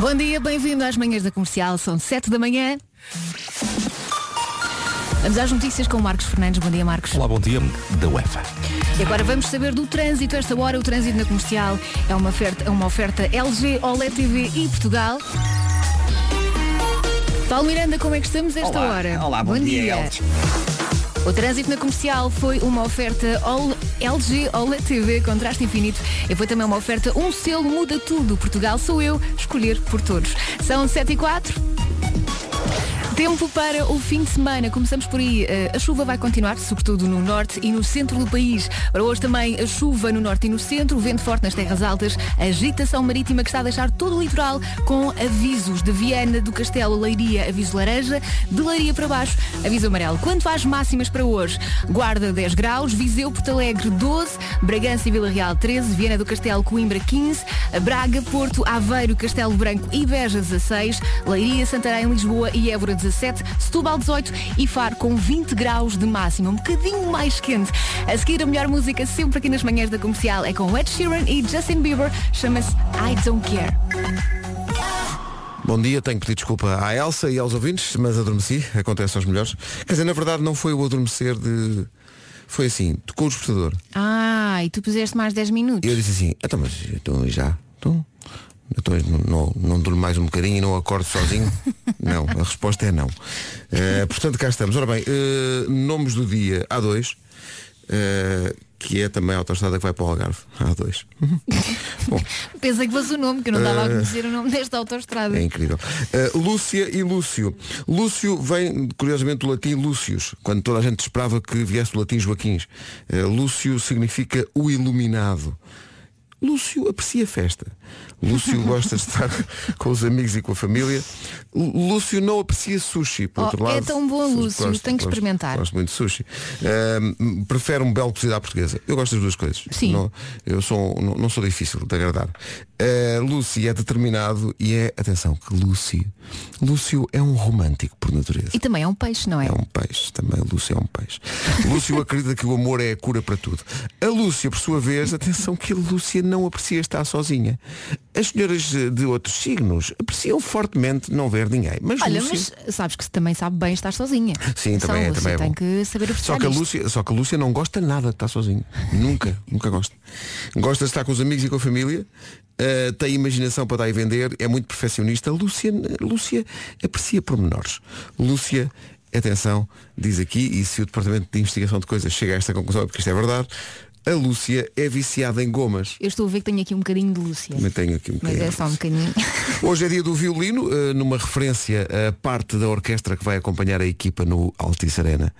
Bom dia, bem-vindo às manhãs da comercial, são 7 da manhã. Vamos às notícias com o Marcos Fernandes. Bom dia, Marcos. Olá, bom dia da UEFA. E agora vamos saber do trânsito. Esta hora, o trânsito na comercial é uma oferta, é uma oferta LG, OLED TV e Portugal. Paulo Miranda, como é que estamos esta Olá. hora? Olá, bom dia, Eldes. O trânsito na comercial foi uma oferta LG OLED TV contraste infinito e foi também uma oferta um selo muda tudo. Portugal sou eu, escolher por todos. São 7 e 4. Tempo para o fim de semana. Começamos por aí. Eh, A chuva vai continuar, sobretudo no norte e no centro do país. Para hoje também a chuva no norte e no centro, vento forte nas terras altas, agitação marítima que está a deixar todo o litoral com avisos de Viana do Castelo, Leiria, aviso laranja, de Leiria para baixo, aviso amarelo. Quanto às máximas para hoje, Guarda 10 graus, Viseu, Porto Alegre 12, Bragança e Vila Real 13, Viana do Castelo, Coimbra 15, Braga, Porto, Aveiro, Castelo Branco e Beja 16, Leiria, Santarém, Lisboa e Évora 17, Setúbal 18 e Faro com 20 graus de máxima, um bocadinho mais quente. A seguir a melhor música sempre aqui nas manhãs da comercial é com Ed Sheeran e Justin Bieber, chama-se I Don't Care. Bom dia, tenho que pedir desculpa à Elsa e aos ouvintes, mas adormeci, acontece aos melhores. Quer dizer, na verdade não foi o adormecer de. Foi assim, tocou o despertador. Ah, e tu puseste mais 10 minutos. E eu disse assim, então, mas então, já? Então, então, não, não, durmo mais um bocadinho e não acordo sozinho? não, a resposta é não. Eh, portanto, cá estamos. Ora bem, eh, nomes do dia A2, eh, que é também a autostrada que vai para o Algarve. A2. Bom, Pensei que fosse o nome, que eu não estava a conhecer o nome desta autostrada. É incrível. Uh, Lúcia e Lúcio. Lúcio vem, curiosamente, do latim Lúcius, quando toda a gente esperava que viesse do latim Joaquins. Uh, Lúcio significa o iluminado. Lúcio aprecia festa. Lúcio gosta de estar com os amigos e com a família. Lúcio não aprecia sushi, por Oh, outro é lado. tão bom, Lúcio, tenho que gosto- experimentar. Gosto muito de sushi. Uh, prefere um belo cozido à portuguesa. Eu gosto das duas coisas. Sim. Não, eu sou, não, não sou difícil de agradar. Uh, Lúcio é determinado e é, atenção, que Lúcio, Lúcio é um romântico por natureza. E também é um peixe, não é? É um peixe, também Lúcio é um peixe. Lúcio acredita que o amor é a cura para tudo. A Lúcia, por sua vez, atenção que a Lúcia não aprecia estar sozinha. As senhoras de outros signos apreciam fortemente não ver ninguém. Mas Olha, Lúcia... mas sabes que também sabe bem estar sozinha. Sim, também é- também é tem que saber Só que, a. Lúcia, só que a Lúcia não gosta nada de estar sozinha. Nunca, nunca gosta. Gosta de estar com os amigos e com a família. eh, tem imaginação para dar e vender. É muito perfeccionista. Lúcia, Lúcia aprecia pormenores. Lúcia, atenção, diz aqui, e se o Departamento de Investigação de Coisas chega a esta conclusão, é porque isto é verdade, a Lúcia é viciada em gomas. Eu estou a ver que tenho aqui um bocadinho de Lúcia. Também tenho aqui um Mas bocadinho. é só um bocadinho. Hoje é dia do violino, eh, numa referência à parte da orquestra que vai acompanhar a equipa no Altice Arena.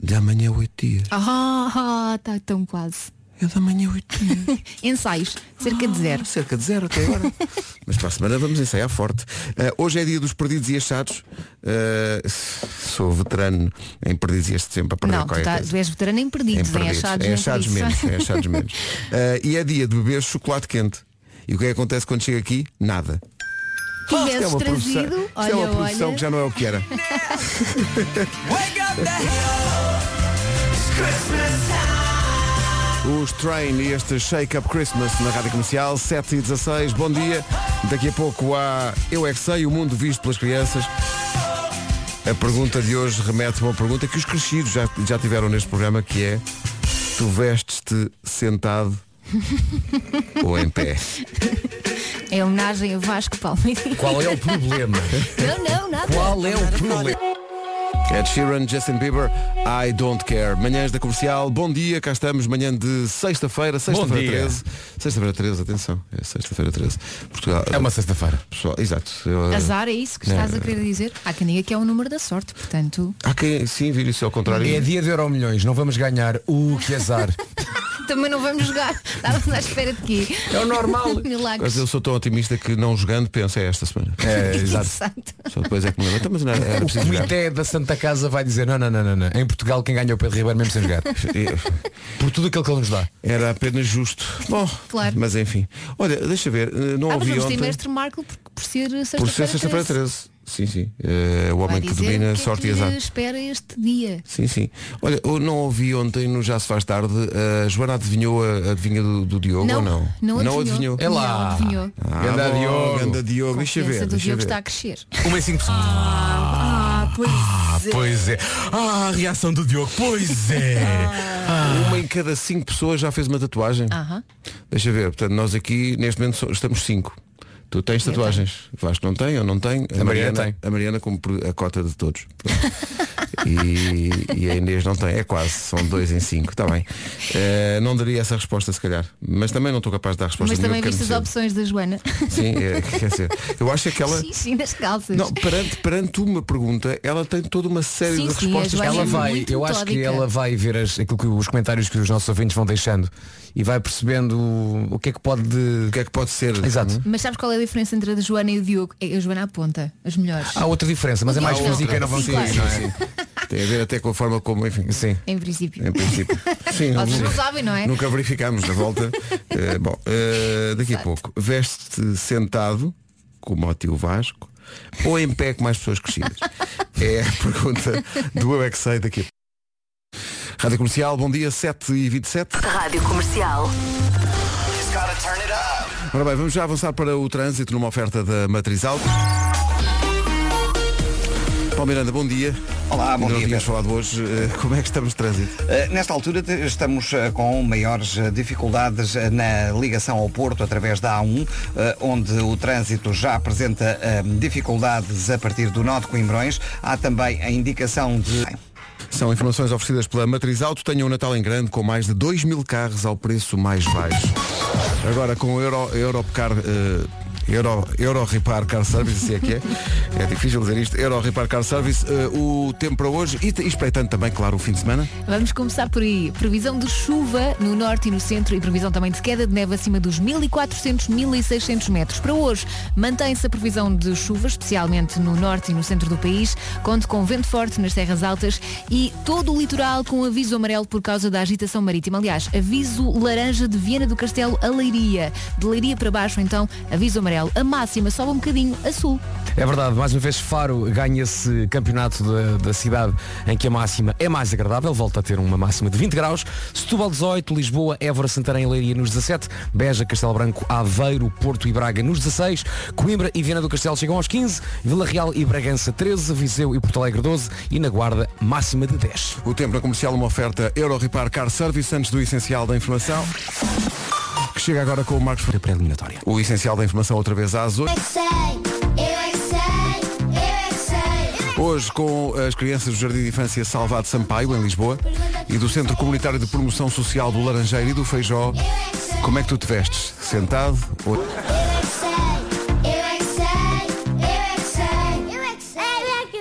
De amanhã oito dias. Ah, está tão quase. É de amanhã oito dias. Ensaios, cerca de zero. Cerca de zero até agora. Mas para a semana vamos ensaiar forte. Eh, hoje é dia dos perdidos e achados. Eh, sou veterano em perdidos e este sempre a perder Não, tu, tá- coisa. tu és veterano em perdidos, em, perdidos. achados, Em nem achados por isso. menos, em achados menos. Eh, e é dia de beber chocolate quente. E o que é que acontece quando chega aqui? Nada. Tivesses Isto é uma produção, trazido, isto olha, é uma produção olha. que já não é o que era. Os Train e este Shake Up Christmas na Rádio Comercial, 7 e 16 bom dia. Daqui a pouco há Eu é que sei, o mundo visto pelas crianças. A pergunta de hoje remete a uma pergunta que os crescidos já, já tiveram neste programa, que é Tu vestes-te sentado ou em pé? É homenagem a Vasco Palmeirinho. Qual é o problema? Não, não, nada. Qual é o problema? Ed Sheeran, Justin Bieber, I Don't Care. Manhãs da Comercial, bom dia, cá estamos, manhã de sexta-feira, sexta-feira dia. 13. Sexta-feira 13, atenção, é sexta-feira 13. Portugal. É uma sexta-feira. Pessoal, exato. Eu, Azar é isso que estás a querer dizer? Há quem diga que é o número da sorte, portanto, Há quem sim vira isso ao contrário. É dia de Euro Milhões, não vamos ganhar. O que azar. também não vamos jogar. Estávamos à espera de quê? É o normal. Milagres. Mas eu sou tão otimista que não jogando penso é esta semana. É, exato. Exato. Só depois é que me lembro. Então, mas não, era O preciso jogar. comitê da Santa Casa vai dizer não, não, não, não, não. Em Portugal quem ganha é o Pedro Ribeiro mesmo sem jogar. Por tudo aquilo que ele nos dá. Era apenas justo. Bom, Claro. mas enfim. Olha, deixa ver, eh, não Ah, mas ouvi ter ontem. mestre Marco por, por ser Por sexta-feira. ser sexta-feira 13. 13. Sim, sim. Eh, o homem que domina o que é sorte que e azar. espera este dia. Sim, sim. Olha, eu não ouvi ontem no Já se faz tarde, a Joana adivinhou a adivinha do, do Diogo Não, ou não? não adivinhou. É lá. Não adivinhou. Ah, Ganda Diogo. ganda Diogo. Deixa ver, do deixa Diogo ver. está a crescer. Uma em cinco pessoas. Ah, pois é. Pois é. Ah, a reação do Diogo. Pois é. Uma em cada cinco pessoas já fez uma tatuagem. Aham. Deixa ver, portanto, nós aqui neste momento estamos cinco. Tu tens tatuagens? Vasco não tem, eu não tenho. A, Mariana tem. A Mariana como a cota de todos. E, e a Inês não tem, é quase, são dois em cinco, está bem. Eh, não daria essa resposta se calhar. Mas também não estou capaz de dar resposta Mas também viste as opções da Joana. Sim, é, quer dizer, eu acho é que ela. Xixi nas calças. Não, perante, perante uma pergunta, ela tem toda uma série Sim, de sim, respostas. Ela é vai, muito eu acho que ela vai ver as, aquilo que os comentários que os nossos ouvintes vão deixando e vai percebendo o, que é que pode O que é que pode ser? Exato. Mas sabes qual é a diferença entre a de Joana e o Diogo? É a Joana aponta, as melhores. Há outra diferença, mas é mais física e não vamos Sim, Tem a ver até com a forma como, enfim. Sim. Em princípio. Em princípio. Sim, Vocês não- sabem, não é? Nunca verificámos na volta. Eh, bom, eh, daqui a pouco. Veste sentado, como o tio Vasco, ou em pé com mais pessoas crescidas? É a pergunta do Eu é que sei daqui a pouco. Rádio Comercial, bom dia, 7h27. Rádio Comercial. Ora bem, vamos já avançar para o trânsito numa oferta da Matriz Alto. Paulo Miranda, bom dia. Olá, bom não dia, Pedro. falado hoje. eh, Como é que estamos de trânsito? Uh, Nesta altura estamos uh, com maiores uh, dificuldades uh, na ligação ao Porto através da A1, uh, onde o trânsito já apresenta uh, dificuldades a partir do nó de Coimbrões. Há também a indicação de... São informações oferecidas pela Matriz Auto. Tenham um Natal em grande com mais de 2 mil carros ao preço mais baixo. Agora com o Euro, Eurocar, eh, Euro, Euro Repar Car Service, se é que é. É difícil dizer isto. Euro Repar Car Service. eh, o tempo para hoje e, e espreitando também, claro, o fim de semana. Vamos começar por aí. Previsão de chuva no norte e no centro e previsão também de queda de neve acima dos 1400, 1600 metros. Para hoje, mantém-se a previsão de chuva, especialmente no norte e no centro do país. Conte com vento forte nas terras altas e todo o litoral com aviso amarelo por causa da agitação marítima. Aliás, aviso laranja de Viena do Castelo a Leiria. De Leiria para baixo, então, aviso amarelo. A máxima sobe um bocadinho a sul. É verdade, mais uma vez Faro ganha esse campeonato da, da cidade em que a máxima é mais agradável, volta a ter uma máxima de 20 graus, Setúbal 18, Lisboa, Évora, Santarém e Leiria nos 17, Beja, Castelo Branco, Aveiro, Porto e Braga nos 16, Coimbra e Viana do Castelo chegam aos 15, Vila Real e Bragança 13, Viseu e Porto Alegre 12 e na Guarda máxima de 10. O tempo na comercial, uma oferta Euro Repar Car Service antes do essencial da informação. Que chega agora com o Marcos Ferreira. Pré-eliminatória. O essencial da informação outra vez às 8. Hoje com as crianças do Jardim de Infância Salvado Sampaio, em Lisboa, e do Centro Comunitário de Promoção Social do Laranjeiro e do Feijó. Como é que tu te vestes? Sentado? Ou...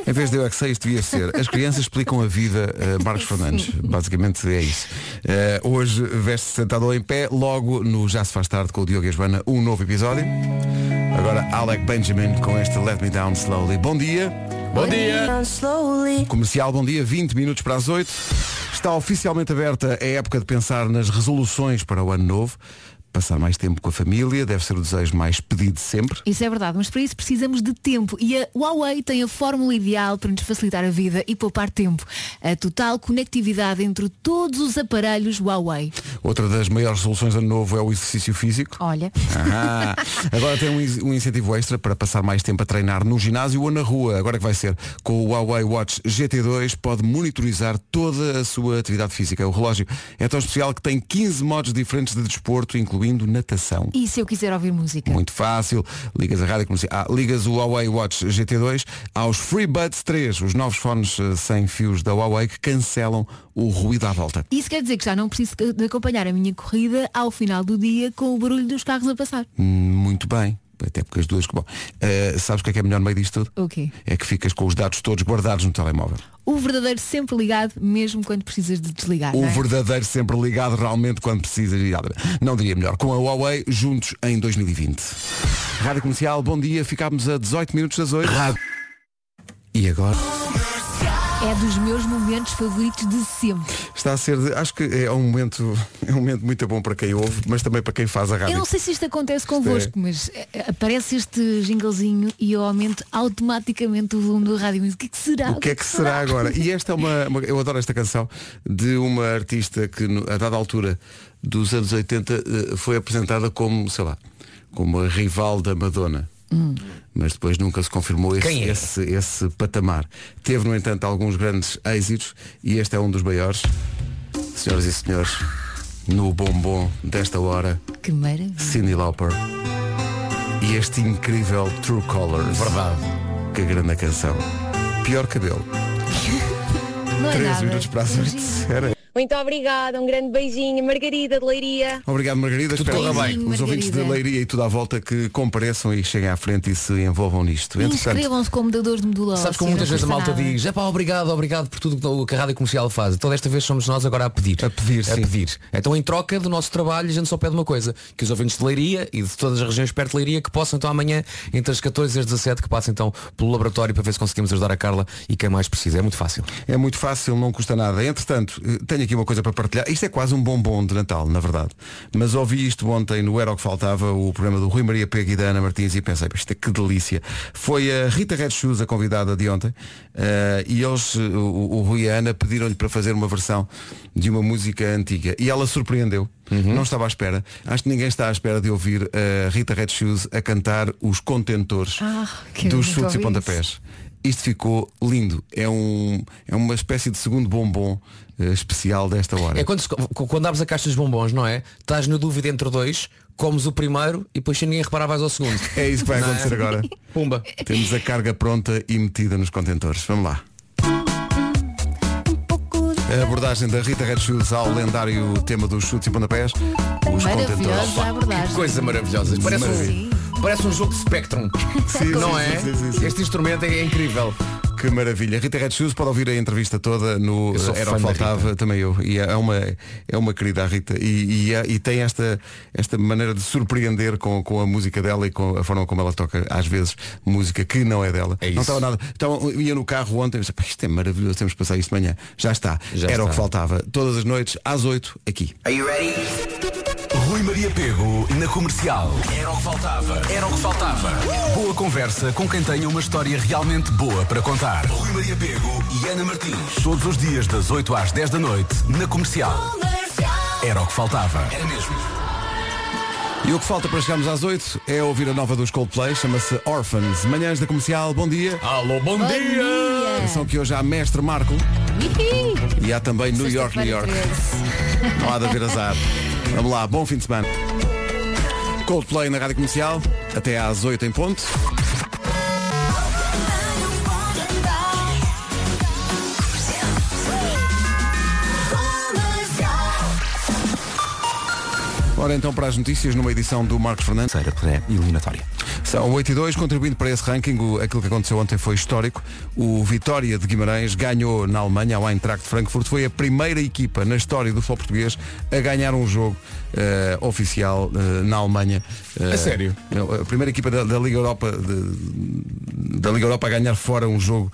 Em vez de eu é que sei, isto devia ser. As crianças explicam a vida a Marcos Fernandes. Basicamente é isso. Eh, hoje veste-se sentado ou em pé, logo no Já se faz tarde com o Diogo e a Joana, um novo episódio. Agora Alec Benjamin com este Let Me Down Slowly. Bom dia. Bom dia! Comercial, bom dia, 20 minutos para as 8. Está oficialmente aberta a época de pensar nas resoluções para o ano novo. Passar mais tempo com a família deve ser o desejo mais pedido sempre. Isso é verdade, mas para isso precisamos de tempo e a Huawei tem a fórmula ideal para nos facilitar a vida e poupar tempo. A total conectividade entre todos os aparelhos Huawei. Outra das maiores soluções ano novo é o exercício físico. Olha, Ah, agora tem um, um incentivo extra para passar mais tempo a treinar no ginásio ou na rua. Agora que vai ser com o Huawei Watch GT2 pode monitorizar toda a sua atividade física. O relógio é tão especial que tem 15 modos diferentes de desporto, incluindo natação. e se eu quiser ouvir música? Muito fácil, ligas a rádio comercial, ah, ligas o Huawei Watch GT2 aos FreeBuds 3, os novos fones eh, sem fios da Huawei que cancelam o ruído à volta. Isso quer dizer que já não preciso de acompanhar a minha corrida ao final do dia com o barulho dos carros a passar. Hum, Muito bem, até porque as duas. Bom, eh, sabes o que é que é melhor no meio disto tudo? O quê? É que ficas com os dados todos guardados no telemóvel. O verdadeiro sempre ligado, mesmo quando precisas de desligar. O não é? verdadeiro sempre ligado realmente quando precisas. e nada. Não diria melhor. Com a Huawei, juntos em 2020. Rádio Comercial, bom dia. Ficámos a 18 minutos das 8. E agora? É dos meus momentos favoritos de sempre. Está a ser, de- acho que é um momento, é um momento muito bom para quem ouve, mas também para quem faz a rádio. Eu não sei se isto acontece é- convosco, mas eh, aparece este jinglezinho e eu aumento automaticamente o volume do rádio. Mas o que é que será? O que é que será agora? E esta é uma, uma- Eu adoro esta canção de uma artista que a dada altura dos anos 80 eh, foi apresentada como, sei lá, como a rival da Madonna. Mas depois nunca se confirmou esse, é? esse, esse patamar. Teve, no entanto, alguns grandes êxitos e este é um dos maiores. Senhoras e senhores, no bombom desta hora, Que maravilha. Cyndi Lauper e este incrível True Colors. Verdade. Que grande canção. Pior cabelo. Não é 13 nada. minutos para as 8. Muito obrigada, um grande beijinho. Margarida de Leiria. Obrigado, Margarida. Tudo Espero corra bem. Os ouvintes de Margarida. Leiria e tudo à volta que compareçam e cheguem à frente e se envolvam nisto. Inscrevam-se como dadores de medula Sabes como muitas vezes a malta nada. diz, é pá, obrigado, obrigado por tudo que a rádio comercial faz. Então desta vez somos nós agora a pedir. A pedir, A sim. pedir. Então em troca do nosso trabalho a gente só pede uma coisa, que os ouvintes de Leiria e de todas as regiões perto de Leiria que possam então amanhã, entre as 14 e as 17, que passem então pelo laboratório para ver se conseguimos ajudar a Carla e quem mais precisa. É muito fácil. é muito fácil, não custa nada. Entretanto, eh, tenho aqui uma coisa para partilhar. Isto é quase um bombom de Natal, na verdade. Mas ouvi isto ontem no Era o que Faltava, o programa do Rui Maria Pega e da Ana Martins e pensei, isto é que delícia. Foi a Rita Red Shoes a convidada de ontem eh, e eles, eh, o, o Rui e a Ana, pediram-lhe para fazer uma versão de uma música antiga e ela surpreendeu. Não estava à espera. Acho que ninguém está à espera de ouvir a Rita Red Shoes a cantar os contentores Ah, dos chutes e pontapés. Isto ficou lindo. É, um, é uma espécie de segundo bombom eh, especial desta hora. É quando, se- quando abres a caixa dos bombons, não é? Estás na dúvida entre dois, comes o primeiro e depois sem ninguém reparar vais ao segundo. É isso que vai Não é? acontecer agora. Pumba. Temos a carga pronta e metida nos contentores. Vamos lá. A abordagem da Rita Red Shoes ao lendário tema dos chutes e pontapés. Os contentores. Maravilhosa a abordagem. Coisa maravilhosa. Parece Maravilha. um, parece um jogo de Spectrum. Sim, não sim, é? sim, sim, sim. Este instrumento é incrível. Que maravilha. Rita Red Shoes pode ouvir a entrevista toda no sou Era o que faltava, também eu. E é uma, é uma querida a Rita. E, e, é- e tem esta, esta maneira de surpreender com, com a música dela e com a forma como ela toca, às vezes, música que não é dela. É não estava nada. Então, ia no carro ontem, pensei, "Pá, isto é maravilhoso, temos que passar isto de manhã. Já está. Já Era o está. que faltava. Todas as noites, às 8, aqui. Rui Maria Pego na comercial. Era o que faltava. Era o que faltava. Boa conversa com quem tenha uma história realmente boa para contar. Rui Maria Pego e Ana Martins. Todos os dias das 8 às 10 da noite na comercial. Era o que faltava. Era mesmo. E o que falta para chegarmos às 8 é ouvir a nova dos Coldplay, chama-se Orphans. Manhãs da comercial, bom dia. Alô, bom, Bom dia! dia! Atenção que hoje há Mestre Marco Ihi! e há também New York, New York. 13. Não há de haver azar. Vamos lá, bom fim de semana. Coldplay na Rádio Comercial, até às 8 em ponto. Ora então para as notícias numa edição do Marcos Fernandes. Pré-eliminatória. São 8 e 2, contribuindo para esse ranking, o- aquilo que aconteceu ontem foi histórico. O Vitória de Guimarães ganhou na Alemanha, ao Eintracht de Frankfurt. Foi a primeira equipa na história do futebol português a ganhar um jogo eh, oficial eh, na Alemanha. Eh, A sério? A primeira equipa da, da Liga Europa de- da Liga Europa a ganhar fora um jogo.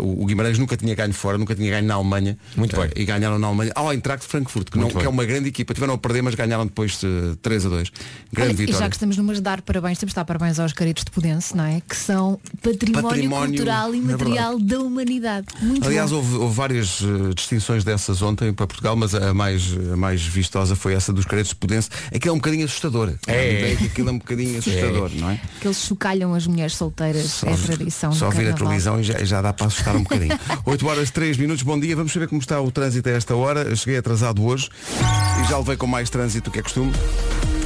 o, Guimarães nunca tinha ganho fora, nunca tinha ganho na Alemanha. Muito bem. E ganharam na Alemanha ao Eintracht de Frankfurt, que, não, que é uma grande equipa. Tiveram a perder, mas ganharam depois eh, 3 a 2. Grande Olha, e vitória. já que estamos numas de dar parabéns, temos de dar parabéns aos caretos de Pudense, não é? Que são património, Património, cultural e é material da humanidade. Muito Aliás, houve, houve várias eh, distinções dessas ontem para Portugal, mas a mais, a mais vistosa foi essa dos caretos de Pudense. Aquilo é um bocadinho assustador. É. Que aquilo é um bocadinho assustador, não é? Que eles chocalham as mulheres solteiras. é a tradição Só ouvir a televisão e já, já dá para assustar um bocadinho. 8 horas 3 minutos, bom dia. Vamos saber como está o trânsito a esta hora. Eu cheguei atrasado hoje e já levei com mais trânsito do que é costume.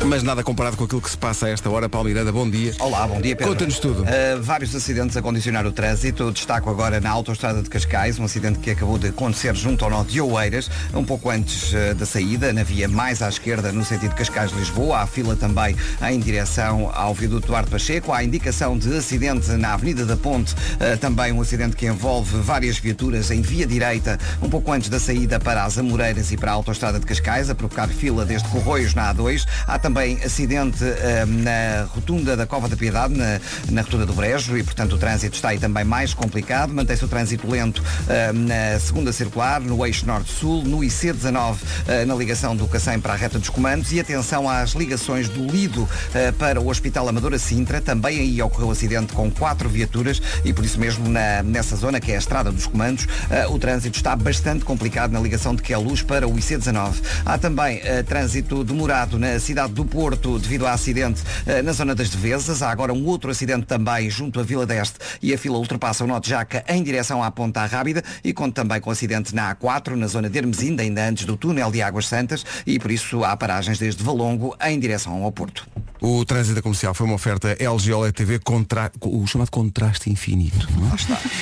Mas nada comparado com aquilo que se passa a esta hora. Paulo Miranda, bom dia. Olá, bom dia Pedro. Conta-nos tudo. Uh, vários acidentes a condicionar o trânsito. Destaco agora na autoestrada de Cascais, um acidente que acabou de acontecer junto ao nó de Oeiras, um pouco antes uh, da saída, na via mais à esquerda, no sentido Cascais-Lisboa. Há fila também em direção ao viaduto Duarte Pacheco. Há indicação de acidente na Avenida da Ponte, uh, também um acidente que envolve várias viaturas em via direita, um pouco antes da saída para as Amoreiras e para a autoestrada de Cascais, a provocar fila desde Corroios na A2. Há também acidente eh, na rotunda da Cova da Piedade, na, na rotunda do Brejo, e portanto o trânsito está aí também mais complicado. Mantém-se o trânsito lento eh, na segunda circular, no eixo norte-sul, no IC19, eh, na ligação do Cacém para a reta dos comandos e atenção às ligações do Lido para o Hospital Amadora Sintra. Também aí ocorreu acidente com quatro viaturas e por isso mesmo na- nessa zona, que é a estrada dos comandos, o trânsito está bastante complicado na ligação de Queluz para o IC19. Há também trânsito demorado na cidade do Porto devido a acidente eh, na zona das Devesas. Há agora um outro acidente também junto à Vila deste e a fila ultrapassa o Nó de Jaca em direção à Ponta Rábida e conta também com acidente na A4, na zona de Hermesinda, ainda antes do túnel de Águas Santas e por isso há paragens desde Valongo em direção ao Porto. O trânsito comercial foi uma oferta LG OLED TV contra... o chamado contraste infinito.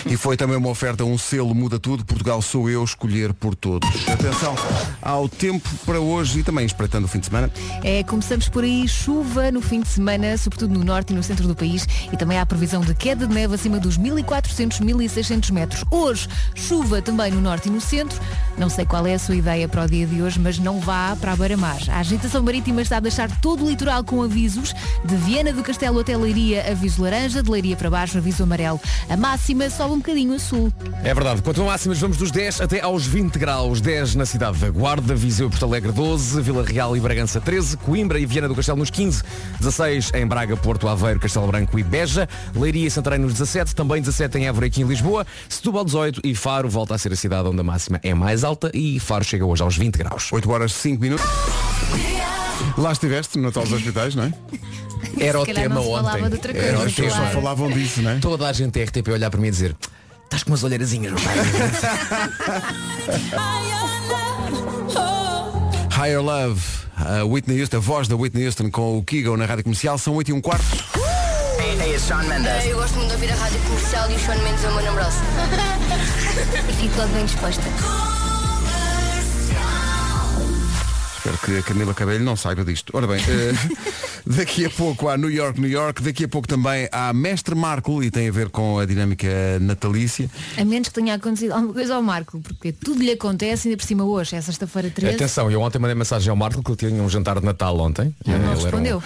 é? E foi também uma oferta, um selo muda tudo. Portugal sou eu, escolher por todos. Atenção ao tempo para hoje e também espreitando o fim de semana. É, começamos por aí, chuva no fim de semana, sobretudo no norte e no centro do país, e também há previsão de queda de neve acima dos 1400, 1600 metros. Hoje, chuva também no norte e no centro. Não sei qual é a sua ideia para o dia de hoje, mas não vá para a beira-mar. A agitação marítima está a deixar todo o litoral com avisos. De Viana do Castelo até Leiria, aviso laranja, de Leiria para baixo, aviso amarelo. A máxima sobe um bocadinho a sul. É verdade. Quanto a máximas, vamos dos 10 até aos 20 graus. 10 na cidade da Guarda, Viseu e Porto Alegre 12, Vila Real e Bragança 13, Coimbra e Viana do Castelo nos 15, 16 em Braga, Porto, Aveiro, Castelo Branco e Beja, Leiria e Santarém nos 17, também 17 em Évora e aqui em Lisboa, Setúbal 18 e Faro volta a ser a cidade onde a máxima é mais alta e Faro chega hoje aos 20 graus. 8 horas 5 minutos. Lá estiveste no Natal dos Hospitais, não é? Era o tema não se falava ontem. de outra coisa, Era o só tema. claro. falavam disso, não é? Toda a gente da RTP a olhar para mim e dizer Estás com umas olheirazinhas, rapaz. Higher Love, a Whitney Houston, a voz da Whitney Houston com o Kigo na rádio comercial, são 8 e um quarto. Eh, Eu gosto muito de ouvir a rádio comercial e o Sean Mendes é o meu namorado. e fico logo bem disposta. Espero que a Camila Cabelho não saiba disto. Ora bem, eh, daqui a pouco há New York, New York, daqui a pouco também há Mestre Marco e tem a ver com a dinâmica natalícia. A menos que tenha acontecido alguma coisa ao Marco, porque tudo lhe acontece ainda por cima hoje, é sexta-feira 13. Atenção, eu ontem mandei mensagem ao Marco que ele tinha um jantar de Natal ontem. Ele não era um- respondeu.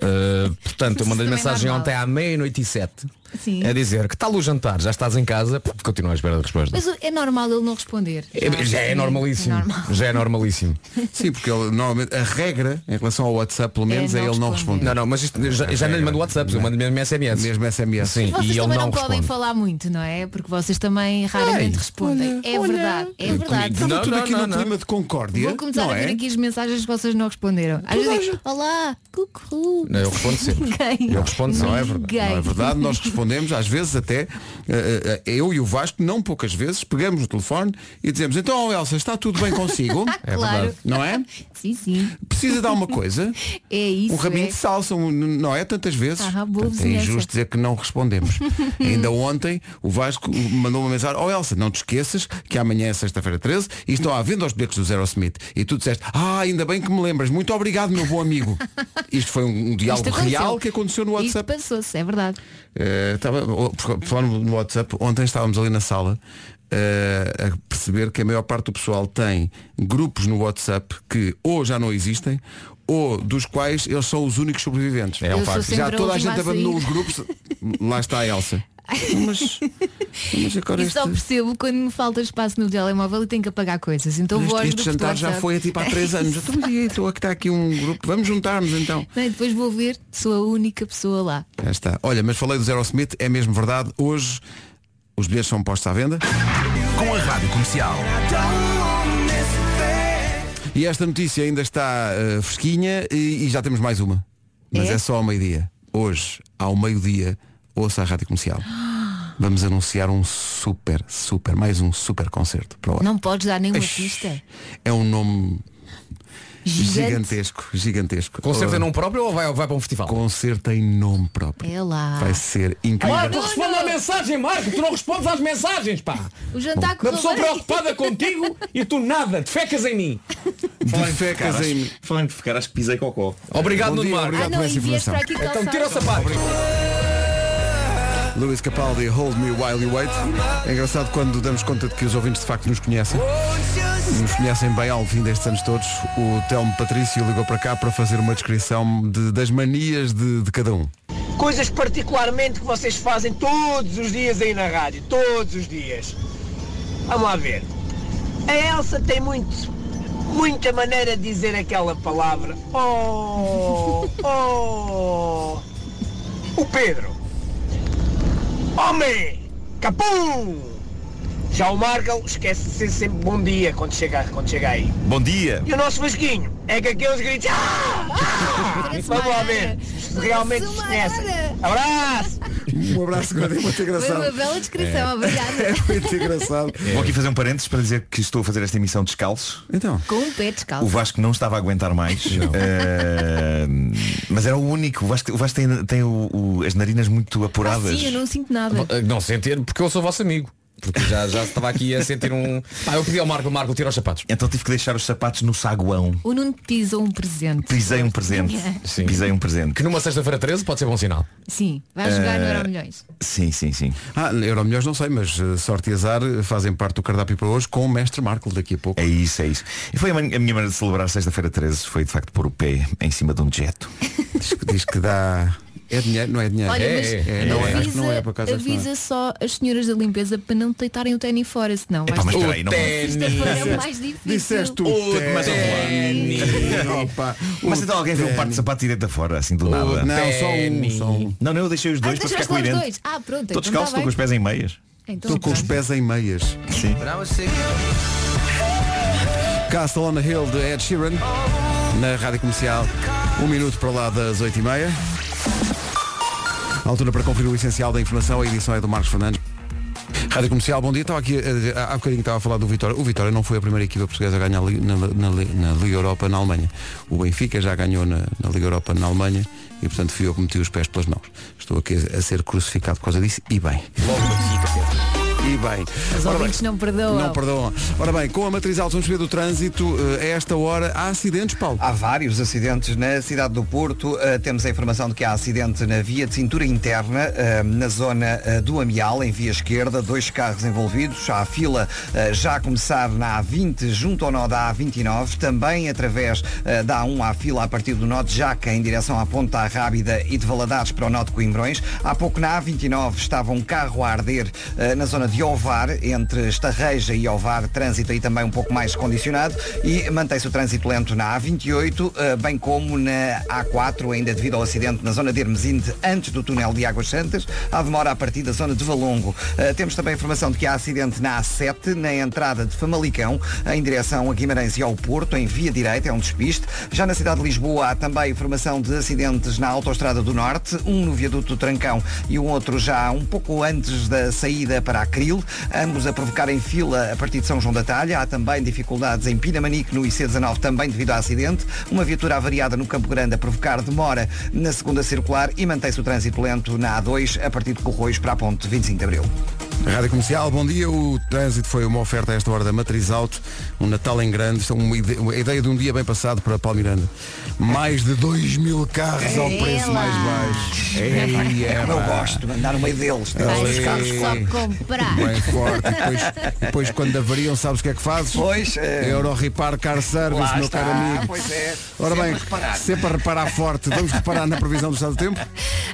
Eh, portanto, eu mandei é mensagem normal. ontem à meia-noite e sete. Sim. A dizer que tal o jantar, já estás em casa, continua à espera da resposta. Mas é normal ele não responder. É- já é Sim, normalíssimo. é normal. Já é normalíssimo. Sim, porque ele, normalmente a regra em relação ao WhatsApp, pelo menos, é, não ele não responder. responder. Não, não, mas isto, já, já não lhe mando WhatsApp, eu mando mesmo SMS. Mesmo SMS. Sim, Vocês e ele não, não, podem falar muito, não é? Porque vocês também raramente respondem. é verdade, é verdade. Não, Estava tudo não, aqui não, no não. clima de concórdia. Vou começar não a ver é? aqui as mensagens que vocês não responderam. Às vezes olá, cucu. Não, eu respondo sempre. Eu respondo sempre. Não é verdade. Não é verdade. Nós respondemos, às vezes até, eh, eh, eu e o Vasco, não poucas vezes, pegamos no telefone e dizemos, então Elsa, está tudo bem consigo? É claro. verdade. Não é? Sim, sim. Precisa de alguma coisa? É isso. um rabinho é. de salsa, um- não é tantas vezes. Ah, boa Portanto, é injusto dizer que não respondemos. Ainda ontem o Vasco mandou uma mensagem, oh Elsa, não te esqueças que amanhã é sexta-feira 13 e estão à venda os bilhetes do Zero Smith. E tu disseste, ah, ainda bem que me lembras, muito obrigado, meu bom amigo. Isto foi um, um diálogo Isto real que aconteceu no Isto WhatsApp. passou-se, é verdade. Eh, estava, por- falando no WhatsApp, ontem estávamos ali na sala eh, a perceber que a maior parte do pessoal tem grupos no WhatsApp que ou já não existem ou dos quais eles são os únicos sobreviventes. É um facto. Já toda a gente abandonou os grupos. Lá está a Elsa. Mas, mas agora E este, só percebo quando me falta espaço no telemóvel e tenho que apagar coisas. Então vou este, aos este jantar já foi tipo há três anos. Então, e estou aqui está aqui um grupo. Vamos juntar-nos então. Não, depois vou ver, sou a única pessoa lá. Já está. Olha, mas falei do Zero Smith, é mesmo verdade. Hoje os bilhetes são postos à venda. Com a Rádio Comercial. E esta notícia ainda está eh, fresquinha e, e já temos mais uma. Mas é, É? só ao meio-dia. Hoje, ao meio-dia, ouça a Rádio Comercial. Vamos anunciar um super, super, mais um super concerto para. Não podes dar nenhuma pista. É um nome Gigante. gigantesco, gigantesco. Concerto em Oh, nome próprio ou vai, vai para um festival? Concerto em nome próprio. É lá. Vai ser incrível. Marco, responde à mensagem, Marco! Tu não respondes às mensagens, pá! O jantar Uma correu pessoa bem. preocupada contigo e tu nada, te fecas em mim. De fecas em mim. Falando de ficar, acho que pisei cocó. Obrigado, Nuno Marco. obrigado. Ah não, por essa informação. para Então tira o sapato. Luís Capaldi, Hold Me While You Wait. É engraçado quando damos conta de que os ouvintes de facto nos conhecem. nos conhecem bem ao fim destes anos todos, o Telmo Patrício ligou para cá para fazer uma descrição de- das manias de, de cada um. Coisas particularmente que vocês fazem todos os dias aí na rádio, todos os dias. Vamos lá ver. A Elsa tem muito, muita maneira de dizer aquela palavra. Oh, oh. O Pedro. Homem! Capum! Já o Marco esquece de ser sempre bom dia quando chega, quando chega aí. Bom dia. E o nosso Vasquinho é que aqueles gritos. Ah! Ah! Vamos lá ver. Se realmente se ara. Abraço! Um abraço grande, é muito Foi uma engraçado. bela descrição, obrigada. É muito engraçado. Vou aqui fazer um parênteses para dizer que estou a fazer esta emissão descalço. Então, Com um pé O descalço. Vasco não estava a aguentar mais. Eh, mas era o único. O Vasco, o Vasco tem, tem o- o- as narinas muito Ah, apuradas. sim, eu não sinto nada. Ah, Não sentir, porque eu sou vosso amigo. Porque já, já estava aqui a sentir um. Pá, eu pedi ao Marco, Marco, tira os sapatos. Então tive que deixar os sapatos no saguão. O Nuno pisou um presente. Pisei um presente. Sim. Pisei um presente. Que numa sexta-feira 13 pode ser bom sinal. Sim, vai jogar no Eh, Euro Milhões. Sim, sim, sim. ah, Euro Milhões não sei, mas eh, sorte e azar eh, fazem parte do cardápio para hoje com o Mestre Marco daqui a pouco. É isso, é isso. E foi a, minha maneira de celebrar sexta-feira 13 foi de facto pôr o pé em cima de um jeto. Diz, diz que dá. É dinheiro, não é dinheiro. Olha, É, mas é, é, não é, acho que não é, avisa, por que não é. avisa só as senhoras da limpeza para não deitarem o ténis fora, senão Epá, mas ter- espera aí, não é o mais difícil. Disseste o mas. Opa, Mas o então alguém viu um par de sapato direita fora, assim do nada. Não, só um, só um. Não, não, eu deixei os Ah, dois para ficar os coerente. dois. Ah, pronto. Estou então descalço, estou com os pés em meias. Então, Estou com os pés em meias. Sim. Castle on the Hill de Ed Sheeran na Rádio Comercial. Um minuto para lá das 8h30. Altura para conferir o essencial da informação. A edição é do Marcos Fernandes. Rádio Comercial, bom dia. Estava aqui, eh, há bocadinho estava a falar do Vitória. O Vitória não foi a primeira equipa portuguesa a ganhar na, na, na Liga Europa na Alemanha. O Benfica já ganhou na, na Liga Europa na Alemanha e, portanto, fui eu que meti os pés pelas mãos. Estou aqui a, a ser crucificado por causa disso e bem. E bem. Os Ora bem, ouvintes não perdoam. não perdoam. Ora bem, com a matriz alta, vamos ver do trânsito. eh, A esta hora há acidentes, Paulo. Há vários acidentes na cidade do Porto. Uh, temos a informação de que há acidente na via de cintura interna, uh, na zona uh, do Amial, em via esquerda, dois carros envolvidos. Há a fila uh, já a começar na A20, junto ao nó da A29, também através uh, da A1 há fila a partir do nó de Jaca, em direção à Ponta Rábida e de Valadares para o nó de Coimbrões. Há pouco na A29 estava um carro a arder uh, na zona de Ovar, entre Estarreja e Ovar, trânsito aí também um pouco mais condicionado e mantém-se o trânsito lento na A28, eh, bem como na A4, ainda devido ao acidente na zona de Hermesinde, antes do túnel de Águas Santas, há demora a partir da zona de Valongo. Eh, Temos também a informação de que há acidente na A7, na entrada de Famalicão, em direção a Guimarães e ao Porto, em via direita, é um despiste. Já na cidade de Lisboa há também informação de acidentes na Autostrada do Norte, um no viaduto do Trancão e o outro já um pouco antes da saída para a Cril, ambos a provocarem fila a partir de São João da Talha. Há também dificuldades em Pinamanique, no IC19, também devido ao acidente. Uma viatura avariada no Campo Grande a provocar demora na segunda circular e mantém-se o trânsito lento na A2 a partir de Corroios para a ponte 25 de Abril. Rádio Comercial, bom dia. O trânsito foi uma oferta a esta hora da Matriz Auto, um Natal em grande. Isto é uma ide- uma ideia de um dia bem passado para Paulo Miranda. Mais de 2 mil carros ao preço mais baixo. Ei, é, eu gosto de andar no meio deles. os carros só comprar. Bem forte. E depois, depois quando avariam, sabes o que é que fazes? Pois, é. Euro Repar Car Service, Lá meu está, caro amigo. pois é. Ora Sempre bem, reparar. sempre a reparar forte. Vamos reparar na previsão do estado do tempo?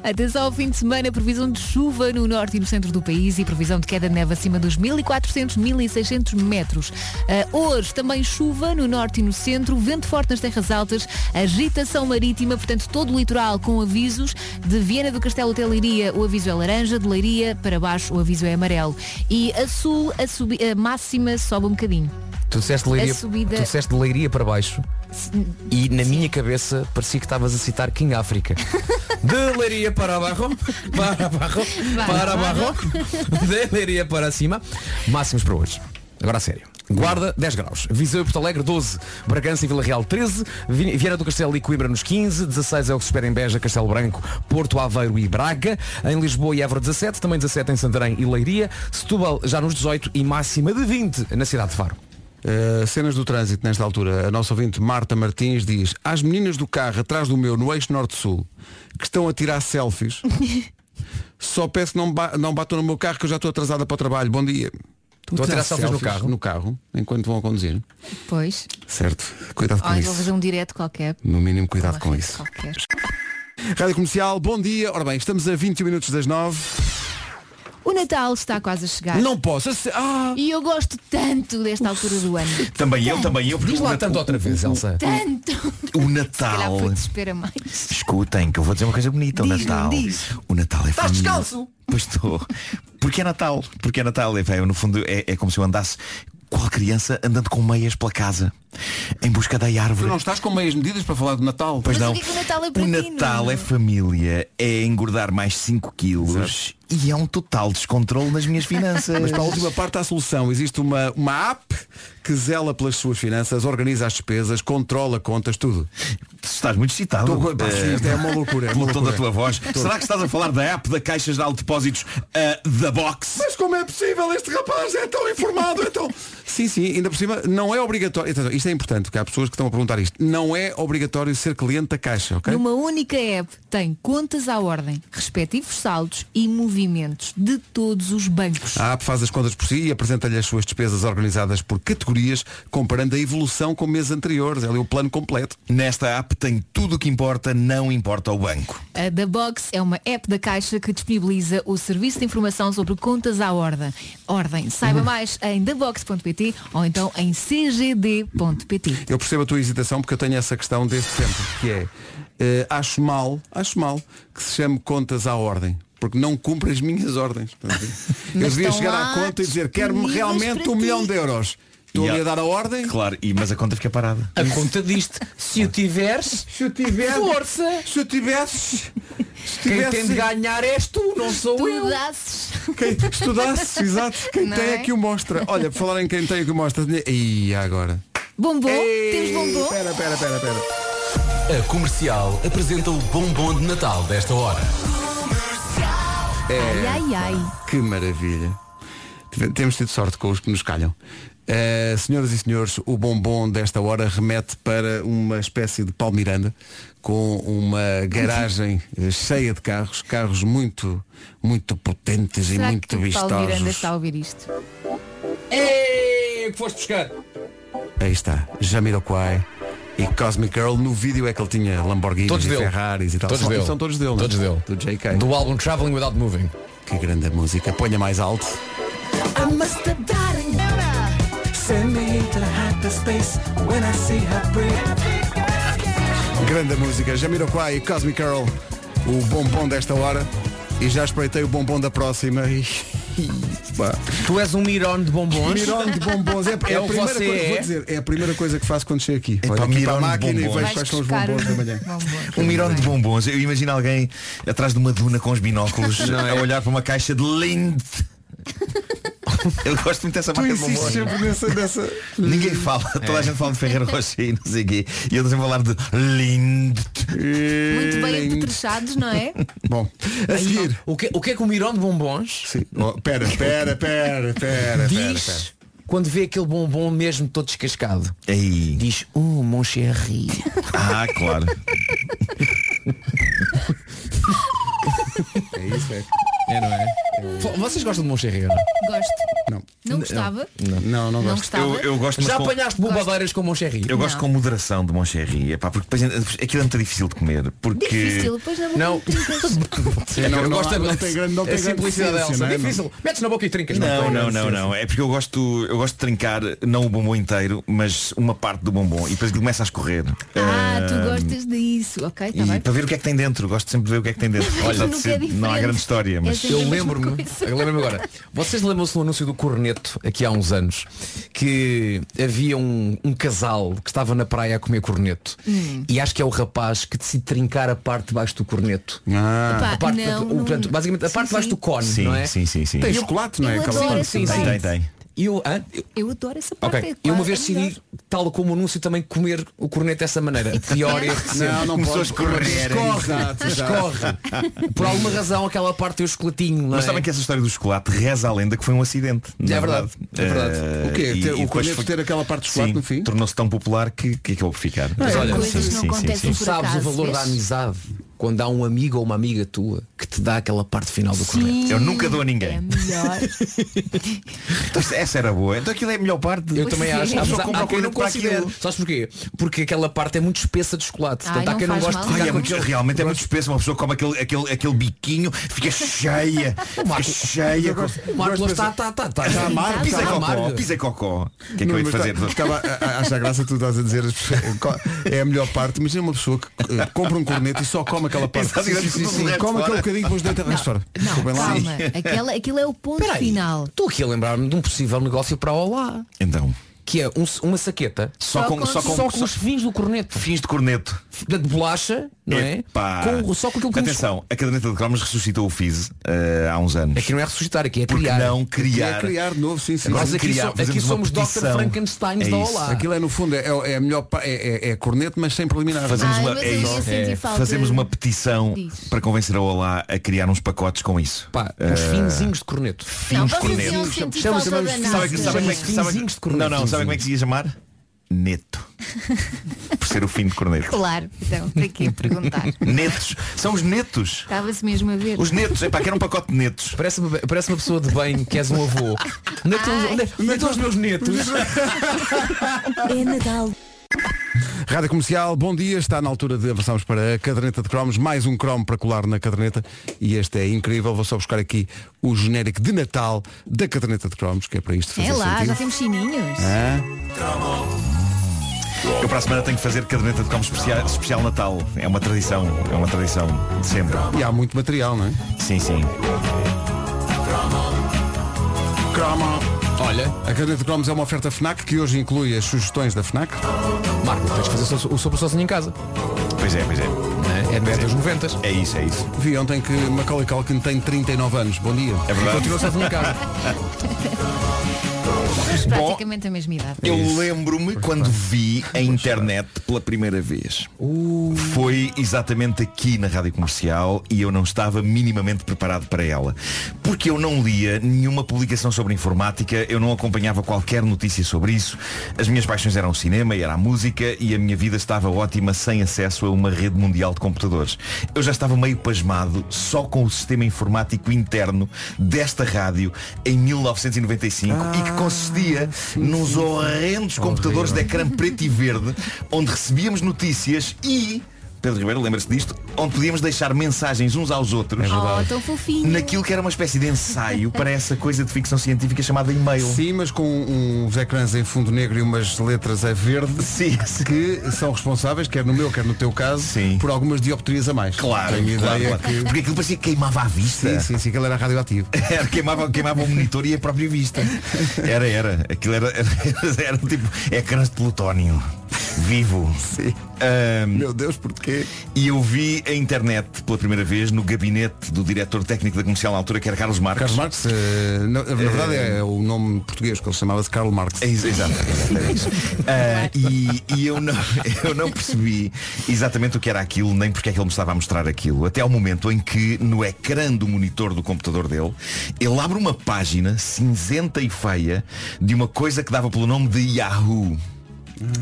Atenção ao fim de semana, previsão de chuva no norte e no centro do país e previsão de queda de neve acima dos 1400, 1600 metros. Ah, hoje também chuva no norte e no centro, vento forte nas terras altas, agitação marítima, portanto todo o litoral com avisos. De Viena do Castelo até Leiria o aviso é laranja, de Leiria para baixo o aviso é amarelo. E a sul a, subi- a máxima sobe um bocadinho. Tu disseste leiria, A subida- tu disseste de leiria para baixo e na minha cabeça parecia que estavas a citar King África. De leiria para abaixo, para abaixo, para abaixo, de leiria para cima. Máximos para hoje. Agora a sério. Guarda 10 graus, Viseu e Porto Alegre 12, Bragança e Vila Real 13, Vi- Vieira do Castelo e Coimbra nos 15, 16 é o que se espera em Beja, Castelo Branco, Porto Aveiro e Braga, em Lisboa e Évora 17, também 17 em Santarém e Leiria, Setúbal já nos 18 e máxima de 20 na cidade de Faro. Uh, cenas do trânsito nesta altura. A nossa ouvinte Marta Martins diz Às meninas do carro atrás do meu, no eixo norte-sul, que estão a tirar selfies, só peço que não, ba não batam no meu carro que eu já estou atrasada para o trabalho. Bom dia. Estou a tirar selfies no carro. No carro, enquanto vão a conduzir. Pois. Certo. Cuidado com Olha, isso. vou fazer um direto qualquer. No mínimo, cuidado com isso. qualquer. Rádio Comercial, bom dia. Ora bem, estamos a 21 minutos das 9. O Natal está quase a chegar. Não posso. Ah, E eu gosto tanto desta altura do ano. Também eu, também eu. Diz lá tanto outra vez, Elsa. Tanto! O Natal. mais. Escutem, que eu vou dizer uma coisa bonita. O Natal. diz. O Natal é Estás família. descalço? Pois estou. Porque é Natal. Porque é Natal. É, é, no fundo é, é como se eu andasse qual criança andando com meias pela casa. Em busca da tu árvore. não estás com meias medidas para falar do Natal. Pois Mas não. o que é que o Natal é para O ti, Natal é família, é engordar mais 5 quilos e é um total descontrole nas minhas finanças. Mas para a última parte há a solução. Existe uma, uma app que zela pelas suas finanças, organiza as despesas, controla contas, tudo. Estás muito excitado. Sim, isto é uma loucura, é uma tom da tua voz. Será que estás a falar da app da Caixa Geral de Depósitos ah, da Box? Mas como é possível? Este rapaz é tão informado, é tão... Sim, sim, ainda por cima, não é obrigatório. Atenção, Isto é importante, porque há pessoas que estão a perguntar isto. Não é obrigatório ser cliente da Caixa, ok? Numa única app tem contas à ordem, respectivos saldos e movimentos de todos os bancos. A app faz as contas por si e apresenta-lhe as suas despesas organizadas por categorias, comparando a evolução com meses anteriores. É ali o plano completo. Nesta app tem tudo o que importa, não importa o banco. A da Box é uma app da Caixa que disponibiliza o serviço de informação sobre contas à ordem. Ordem. Saiba mais em dabox.pt ou então em Eu percebo a tua hesitação porque eu tenho essa questão desde sempre, que é eh, acho mal, acho mal que se chame contas à ordem. Porque não cumpre as minhas ordens. Eu devia estão chegar lá à conta e dizer quero-me disponíveis realmente para um ti." milhão de euros. Estou ali a dar a ordem. Claro, e, mas a conta fica parada. A conta disto, se o tiveres, Se eu tivesse. força! Se eu tivesse. Se Quem tem de ganhar és tu, não sou Tu eu. dasses. Quem estudasse, exato. Quem Não tem é? é que o mostra. Olha, por falar em quem tem é que o mostra. E agora? Bombom? Ei, Temos bombom? Espera, espera, espera, espera. A Comercial apresenta o bombom de Natal desta hora. Ai, ai, ai. Que maravilha. Temos tido sorte com os que nos calham. Eh, senhoras e senhores, o bombom desta hora remete para uma espécie de Palmiranda com uma garagem cheia de carros, carros muito, muito potentes e Será muito que vistosos. está a ouvir isto? Ei, o que foste buscar? Aí está, Jamiroquai e Cosmic Girl. No vídeo é que ele tinha Lamborghinis Todos e dele. Ferraris e tal. Todos são, dele. são todos dele, não é? Todos dele. Do JK. Do álbum Traveling Without Moving. Que grande música. Ponha mais alto. Grande música. Jamiroquai e Cosmic Girl. O bombom desta hora. E já espreitei o bombom da próxima. E... Tu és um mirón de bombons. De bombons. É, é É a primeira você coisa, é. vou dizer, é a primeira coisa que faço quando chego aqui. É Olho pá, aqui para a de máquina e vejo Vais quais são os bombons da um manhã. Um mirão de bombons. Eu imagino alguém atrás de uma duna com os binóculos é? a olhar para uma caixa de Lind. Eu gosto muito dessa Tu marca de bombons. sempre nessa, nessa... Ninguém fala, toda a gente fala de Ferreiro Rocher e não sei o quê. E eu estou sempre a falar de Lind. Muito bem apetrechados, não é? Bom, a seguir. O que, o que é que o mirón de bombons Sim. Oh, pera, pera, pera, pera, diz pera, pera. quando vê aquele bombom mesmo todo descascado? Aí. Diz, oh, mon chéri. Ah, claro. É isso, é. É, não é? Vocês gostam de mon chéri? ou não? Gosto. Não. Não gostava? Não, não Não gosto. gostava? Eu, eu gosto mas Já com- apanhaste bobadeiras com mon chéri? Eu gosto Não. com moderação de Moncherry, epá, porque depois aquilo é muito difícil de comer. Porque Difícil, depois na boca Não. trincas. Sim, não, eu não, gosto há- da- não tem grande, não a tem grande simplicidade ciência, Elsa. não é? Difícil. Metes na boca e trincas. Não, não, não, não. É porque eu gosto, eu gosto de trincar não o bombom inteiro, mas uma parte do bombom e depois ele começa a escorrer. Ah, tu Ah, gostas disso. Ok, está E bem. para ver o que é que tem dentro, gosto sempre de ver o que é que tem dentro. Apesar de nunca ser- é não há diferente. grande história, mas É sempre Eu mesma lembro-me, eu lembro-me agora. Vocês lembram-se do anúncio do corneto aqui há uns anos que havia um, um casal que estava na praia a comer corneto Hum. e acho que é o rapaz que decide trincar a parte de baixo do corneto. Ah, Epá, A parte, não, o- portanto, basicamente a Sim, parte de baixo sim. do cone, sim, não é? sim, sim, sim. tem chocolate, não é? parte. essa sim, Tem, tem, tem. Eu, ah, eu- Eu adoro essa parte. ok, é eu uma vez é decidi, tal como o anúncio, também comer o corneto dessa maneira. Pior sempre. Não, não Começou pode. escorrer. Escorre. Exato. Escorre. Por alguma razão aquela parte tem o chocolatinho. Não Mas é? sabem que essa história do chocolate reza a lenda que foi um acidente. na É verdade, é verdade. Eh, O quê? e- o corneto foi- ter aquela parte de chocolate Sim, no fim? Tornou-se tão popular que, que acabou por ficar. Mas olha, coisas não acontecem Tu por sabes acaso, o valor vês? da amizade. Quando há um amigo ou uma amiga tua que te dá aquela parte final do corneto. Eu nunca dou a ninguém. É melhor. Então, essa era boa. Então aquilo é a melhor parte. Eu também é. acho. A Mas pessoa há, compra há o quem não aquilo. Sabes porquê? Porque aquela parte é muito espessa de chocolate. Ai, Portanto, há não quem não gosta de Ai, é muito, aquele- realmente é muito espesso. Uma pessoa come aquele, aquele, aquele biquinho, fica cheia. Fica cheia. O Marco está, está, está, está. Está amargo, Pisa está cocó, amargo. pisa cocó. O que é que eu mas fazer? Estava a, achar graça tu estás a dizer é a melhor parte, imagina uma pessoa que eh, compra um corneto e só come aquela parte. Tudo o resto come aquele bocadinho e depois deita resto fora. Não, Desculpem lá. calma. Aquela, aquilo é o ponto Espera aí, final. Estou aqui a lembrar-me de um possível negócio para a Olá. Então, Que é um- uma saqueta só, com- só com, só com os fins do corneto. fins de corneto. De bolacha, não é? Com, só com aquilo que Atenção, a caderneta de cromos ressuscitou o FIS eh, há uns anos. Aqui não é ressuscitar, aqui é Porque criar. não criar. é criar de novo, sim, sim. Nós aqui, criar, so- aqui somos Dr. Frankenstein É da. Olá. Aquilo é no fundo é, é a melhor é, é, é corneto, mas sem preliminar. Fazemos Ai, uma, é isso. É. Fazemos uma petição para convencer a Olá a criar uns pacotes com isso. Pá, uns Eh, finzinhos de corneto. Fins de é Finzinhos de Não, corneto. não, sabe como é que se ia chamar? Neto. Por ser o fim de corneto. Claro, então, para que perguntar? Netos. São os netos. Estava-se mesmo a ver. Os netos. Epá, que era um pacote de netos. Parece, uma- parece uma pessoa de bem que és um avô. Onde é que estão os- onde é- onde é que estão os meus netos? É Natal. Rádio Comercial, bom dia. Está na altura de avançarmos para a caderneta de cromos. Mais um cromo para colar na caderneta. E este é incrível. Vou só buscar aqui o genérico de Natal da caderneta de cromos, que é para isto fazer É lá, sentido. já temos chininhos. Hã? Eu para a semana tenho que fazer caderneta de como especial, especial Natal. É uma tradição. É uma tradição de sempre. E há muito material, não é? Sim, sim. Cromo. Olha, A caderneta de cromos é uma oferta FNAC que hoje inclui as sugestões da FNAC. Marco, tens de fazer so- o sobre sozinho em casa. Pois é, pois é. É, é de dos 90. É isso, é isso. Vi ontem que Macaulay Culkin tem 39 anos. Bom dia. É verdade. Continua sozinho em casa. Temos praticamente a mesma idade. Eu lembro-me quando vi a internet pela primeira vez. Foi exatamente aqui na Rádio Comercial e eu não estava minimamente preparado para ela. Porque eu não lia nenhuma publicação sobre informática, eu não acompanhava qualquer notícia sobre isso. As minhas paixões eram o cinema e era a música e a minha vida estava ótima sem acesso a uma rede mundial de computadores. Eu já estava meio pasmado só com o sistema informático interno desta rádio em 1995 e que consistia nos horrendos computadores de ecrã preto e verde onde recebíamos notícias e Pedro Ribeiro, lembra-se disto? Onde podíamos deixar mensagens uns aos outros Oh, tão fofinho. naquilo que era uma espécie de ensaio para essa coisa de ficção científica chamada e-mail. Sim, mas com uns ecrãs em fundo negro e umas letras a verde Sim, que são responsáveis, quer no meu, quer no teu caso, Sim. por algumas dioptrias a mais. Claro, Tenho claro, ideia claro. que. Porque aquilo parecia que queimava a vista. Sim, sim, sim, que ele era radioativo. Era, queimava, queimava o monitor e a própria vista. Era, era. Aquilo era, era, era tipo ecrãs de plutónio. Vivo. Sim. Ahm, Meu Deus, porquê? e eu vi a internet pela primeira vez no gabinete do diretor técnico da comercial na altura, que era Carlos Marques. Carlos Marx, eh, na, na verdade é o nome português que ele chamava-se Karl Marx. É exato, é. Ah, e e eu, não, eu não percebi exatamente o que era aquilo, nem porque é que ele me estava a mostrar aquilo. Até ao momento em que, no ecrã do monitor do computador dele, ele abre uma página cinzenta e feia de uma coisa que dava pelo nome de Yahoo.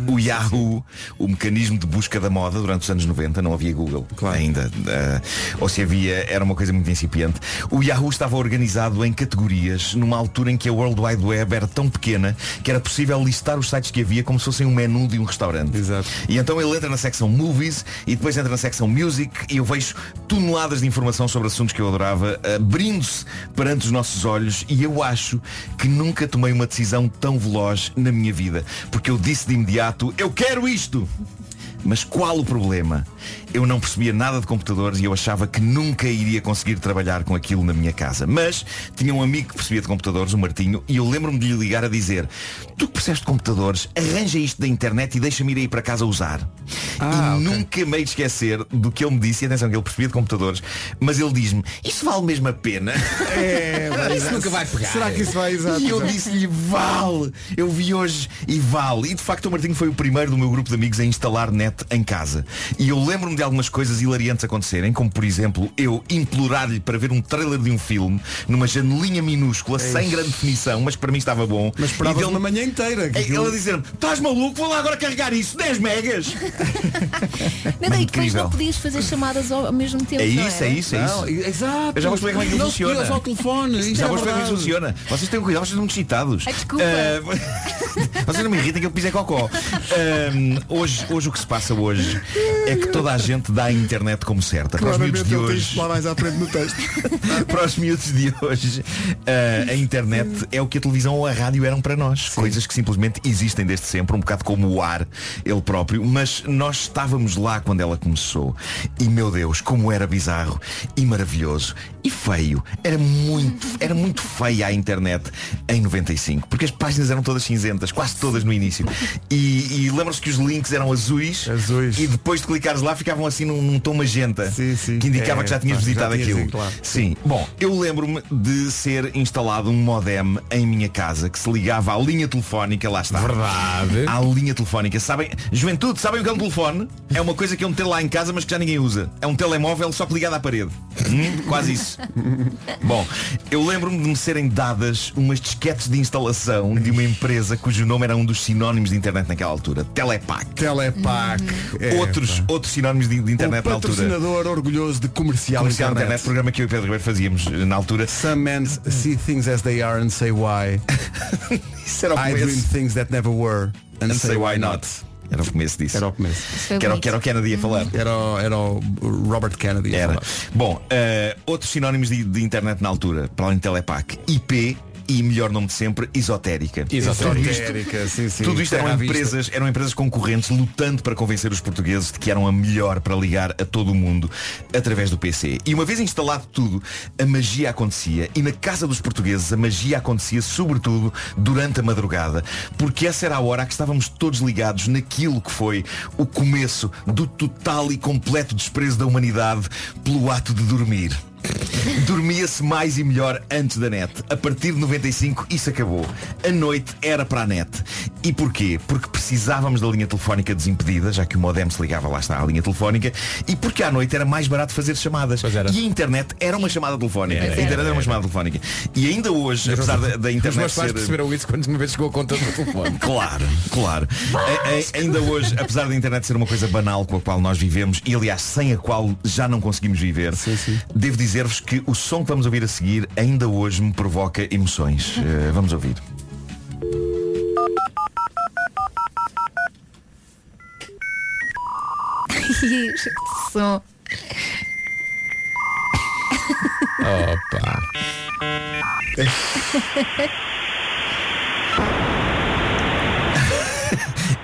O Yahoo, o mecanismo de busca da moda durante os anos 90, não havia Google ainda, eh, ou se havia, era uma coisa muito incipiente. O Yahoo estava organizado em categorias numa altura em que a World Wide Web era tão pequena que era possível listar os sites que havia como se fossem um menu de um restaurante. Exato. E então ele entra na secção Movies e depois entra na secção Music e eu vejo toneladas de informação sobre assuntos que eu adorava, abrindo-se perante os nossos olhos e eu acho que nunca tomei uma decisão tão veloz na minha vida. Porque eu disse de imediato, eu quero isto! Mas qual o problema? Eu não percebia nada de computadores e eu achava que nunca iria conseguir trabalhar com aquilo na minha casa. Mas tinha um amigo que percebia de computadores, o Martinho, e eu lembro-me de lhe ligar a dizer Tu que percebes de computadores, arranja isto da internet e deixa-me ir aí para casa usar. Ah, e ok. nunca me de esquecer do que ele me disse, e atenção que ele percebia de computadores, mas ele diz-me, isso vale mesmo a pena? É, vai- Isso nunca vai pegar. Será que isso vai exato? E eu disse-lhe, vale! Eu vi hoje e vale. E de facto o Martinho foi o primeiro do meu grupo de amigos a instalar internet em casa. E eu lembro-me de algumas coisas hilariantes acontecerem, como por exemplo, eu implorar-lhe para ver um trailer de um filme numa janelinha minúscula, sem grande definição, mas que para mim estava bom. Mas esperavas E dele- uma manhã inteira. que É, Ele a dizer-me, estás maluco? Vou lá agora carregar isso, 10 megas! Não, daí depois não podias fazer chamadas ao, mesmo tempo. É não isso, é era? isso, é Não, isso. exato. Eu já vou explicar como é que não funciona. Ao telefone. Isto Já é vou explicar como é que funciona. Vocês têm cuidado, vocês estão muito excitados. Ai, desculpa. Ah, vocês não me irritem que eu pisei cocó. Ahm, hoje, hoje o que se passa hoje é que toda a gente dá a internet como certa. Para os miúdos de tem hoje. lá mais à frente no texto. para os miúdos de hoje, ah, a internet é o que a televisão ou a rádio eram para nós. Coisas que simplesmente existem desde sempre, um bocado como o ar, ele próprio. Mas nós estávamos lá quando ela começou. E meu Deus, como era bizarro e maravilhoso e feio. Era muito, era muito feia a internet em 95. Porque as páginas eram todas cinzentas, quase todas no início. E, e lembram-se que os links eram azuis, Azuis. e depois de clicares lá ficavam assim num, num tom magenta Sim, sim. que indicava É, que já tinhas pá, já visitado tinhas aquilo. ido, claro. Sim. Bom, eu lembro-me de ser instalado um modem em minha casa que se ligava à linha telefónica, lá está. Verdade. À linha telefónica. Sabem, juventude, sabem o que é um telefone? É uma coisa que é um ter lá em casa, mas que já ninguém usa. É um telemóvel só que ligado à parede. Hum, quase isso. Bom, eu lembro-me de me serem dadas umas disquetes de instalação de uma empresa cujo nome era um dos sinónimos de internet naquela altura. Telepac. Telepac. Outros, outros sinónimos de, de internet na altura. patrocinador orgulhoso de comercial, Comercial internet. internet, programa que eu e Pedro Ribeiro fazíamos eh, na altura. Some men see things as they are and say why. Isso era o I dream começo. things that never were and, And say why not. Era o começo disso. Era o começo. Foi Que era, o- bonito. que era o Kennedy a falar. Era, o- era o Robert Kennedy. a Era. falar. Bom, eh, outros sinónimos de, de internet na altura, para além de Telepac, IP e melhor nome de sempre, esotérica. Exatamente. Tudo isto, Esotérica, sim, sim. tudo isto eram empresas, eram empresas concorrentes lutando para convencer os portugueses de que eram a melhor para ligar a todo o mundo através do PC. E uma vez instalado tudo, a magia acontecia. E na casa dos portugueses a magia acontecia sobretudo durante a madrugada. Porque essa era a hora a que estávamos todos ligados naquilo que foi o começo do total e completo desprezo da humanidade pelo ato de dormir. Dormia-se mais e melhor antes da net. A partir de 95 isso acabou. A noite era para a net. E porquê? Porque precisávamos da linha telefónica desimpedida, já que o modem se ligava lá está à linha telefónica, e porque à noite era mais barato fazer chamadas. E a internet era uma chamada telefónica. Era, a internet era, era, uma chamada telefónica. E ainda hoje, apesar da, da Os internet meus pais ser... perceberam isso quando uma vez chegou a conta do telefone. Claro, claro. A- a- ainda hoje, apesar da internet ser uma coisa banal com a qual nós vivemos e aliás sem a qual já não conseguimos viver, devo dizer-vos que o som que vamos ouvir a seguir ainda hoje me provoca emoções. Eh, vamos ouvir. Este som. Opa.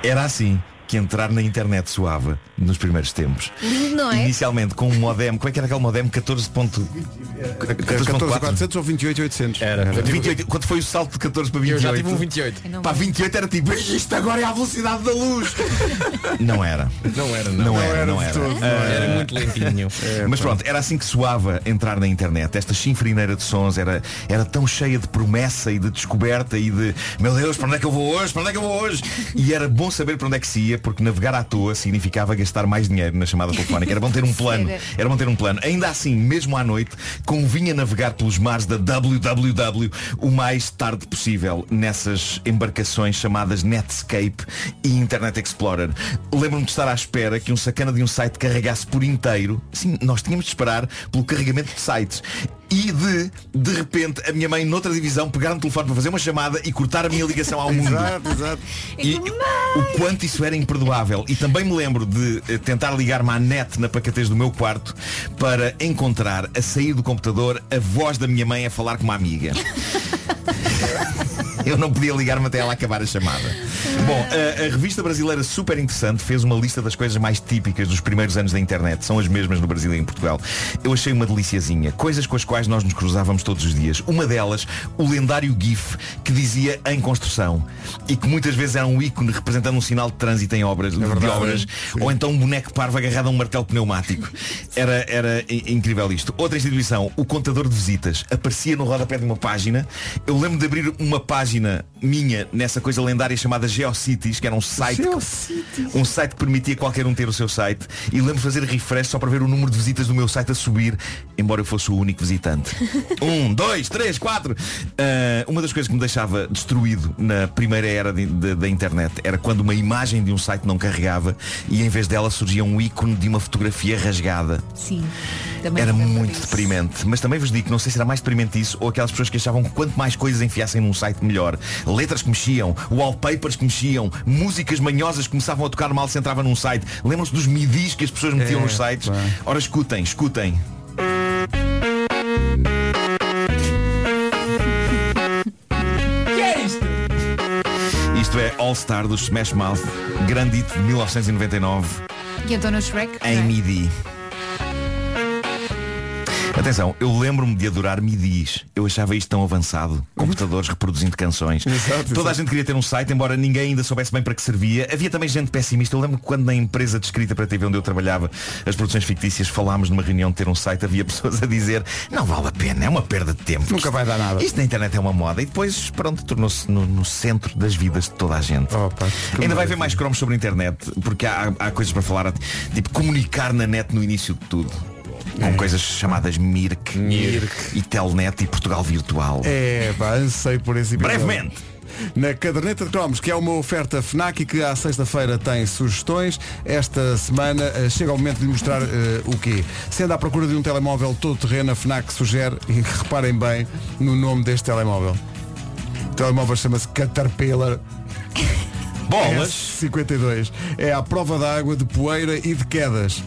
Era assim que entrar na internet soava nos primeiros tempos. Não é? Inicialmente com um modem, como é que era aquele modem 14. 14 400 ou 28 800. Era. 28, quando foi o salto de 14 para 28? Eu já tive um 28. Eu não Pá, vi. 28 era tipo, isto agora é a velocidade da luz. não era. Não era, não. Não, era, era não era. todo, Ah, Era muito lentinho. Mas pronto, era assim que soava entrar na internet. Esta chinfrineira de sons era, era tão cheia de promessa e de descoberta e de meu Deus, para onde é que eu vou hoje? Para onde é que eu vou hoje? E era bom saber para onde é que se ia, porque navegar à toa significava gastar mais dinheiro na chamada telefónica. Era bom ter um plano. Era bom ter um plano. Ainda assim, mesmo à noite, convinha navegar pelos mares da www o mais tarde possível nessas embarcações chamadas Netscape e Internet Explorer. Lembro-me de estar à espera que um sacana de um site carregasse por inteiro. Sim, nós tínhamos de esperar pelo carregamento de sites. E de, de repente, a minha mãe, noutra divisão, pegar no telefone para fazer uma chamada e cortar a minha ligação ao mundo. Exato, exato. E o quanto isso era imperdoável. E também me lembro de eh, tentar ligar-me à net na pacatez do meu quarto para encontrar, a sair do computador, a voz da minha mãe a falar com uma amiga. Eu não podia ligar-me até ela acabar a chamada. Bom, a, a revista brasileira Super Interessante fez uma lista das coisas mais típicas dos primeiros anos da internet. São as mesmas no Brasil e em Portugal. Eu achei uma deliciazinha. Coisas com as quais nós nos cruzávamos todos os dias. Uma delas, o lendário GIF que dizia em construção. E que muitas vezes era um ícone representando um sinal de trânsito em obras, de verdade, obras. sim. Ou então um boneco parvo agarrado a um martelo pneumático. Era, era incrível isto. Outra instituição, o contador de visitas, aparecia no rodapé de uma página. Eu lembro de abrir uma página página minha nessa coisa lendária chamada GeoCities, que era um site, um site que permitia qualquer um ter o seu site. E lembro de fazer refresh só para ver o número de visitas do meu site a subir, embora eu fosse o único visitante. um, dois, três, quatro. Ah, uma das coisas que me deixava destruído na primeira era de- de- da internet era quando uma imagem de um site não carregava e em vez dela surgia um ícone de uma fotografia rasgada. Sim. Era muito deprimente. Mas também vos digo que não sei se era mais deprimente isso ou aquelas pessoas que achavam que quanto mais coisas enfiassem num site melhor. Letras que mexiam, wallpapers que mexiam, músicas manhosas que começavam a tocar mal se entrava num site. Lembram-se dos midis que as pessoas metiam É, nos sites? pá. Ora, escutem, escutem. Isto é All Star do Smash Mouth, grande hit de 1999 E então no Shrek? em é? MIDI. Atenção, eu lembro-me de adorar MIDIs. Eu achava isto tão avançado. Computadores reproduzindo canções. Exato, Toda exato. a gente queria ter um site, embora ninguém ainda soubesse bem para que servia. Havia também gente pessimista. Eu lembro que quando na empresa de escrita para a TV onde eu trabalhava, as produções fictícias, falámos numa reunião de ter um site, havia pessoas a dizer, não vale a pena, é uma perda de tempo. Nunca vai dar nada. Isto na internet é uma moda. E depois, pronto, tornou-se no, no centro das vidas de toda a gente. Ainda vai haver mais cromos sobre a internet, porque há, há coisas para falar, tipo comunicar na net no início de tudo. Com coisas chamadas Mirk, e Telnet e Portugal Virtual. É, pá, ansei por esse episódio. Brevemente. Na caderneta de cromos, que é uma oferta FNAC e que à sexta-feira tem sugestões, esta semana eh, chega o momento de lhe mostrar eh, o quê? Sendo à procura de um telemóvel todo terreno, a FNAC sugere, e reparem bem no nome deste telemóvel. O telemóvel chama-se Caterpillar Bolas. S52. É à prova d'água, de poeira e de quedas.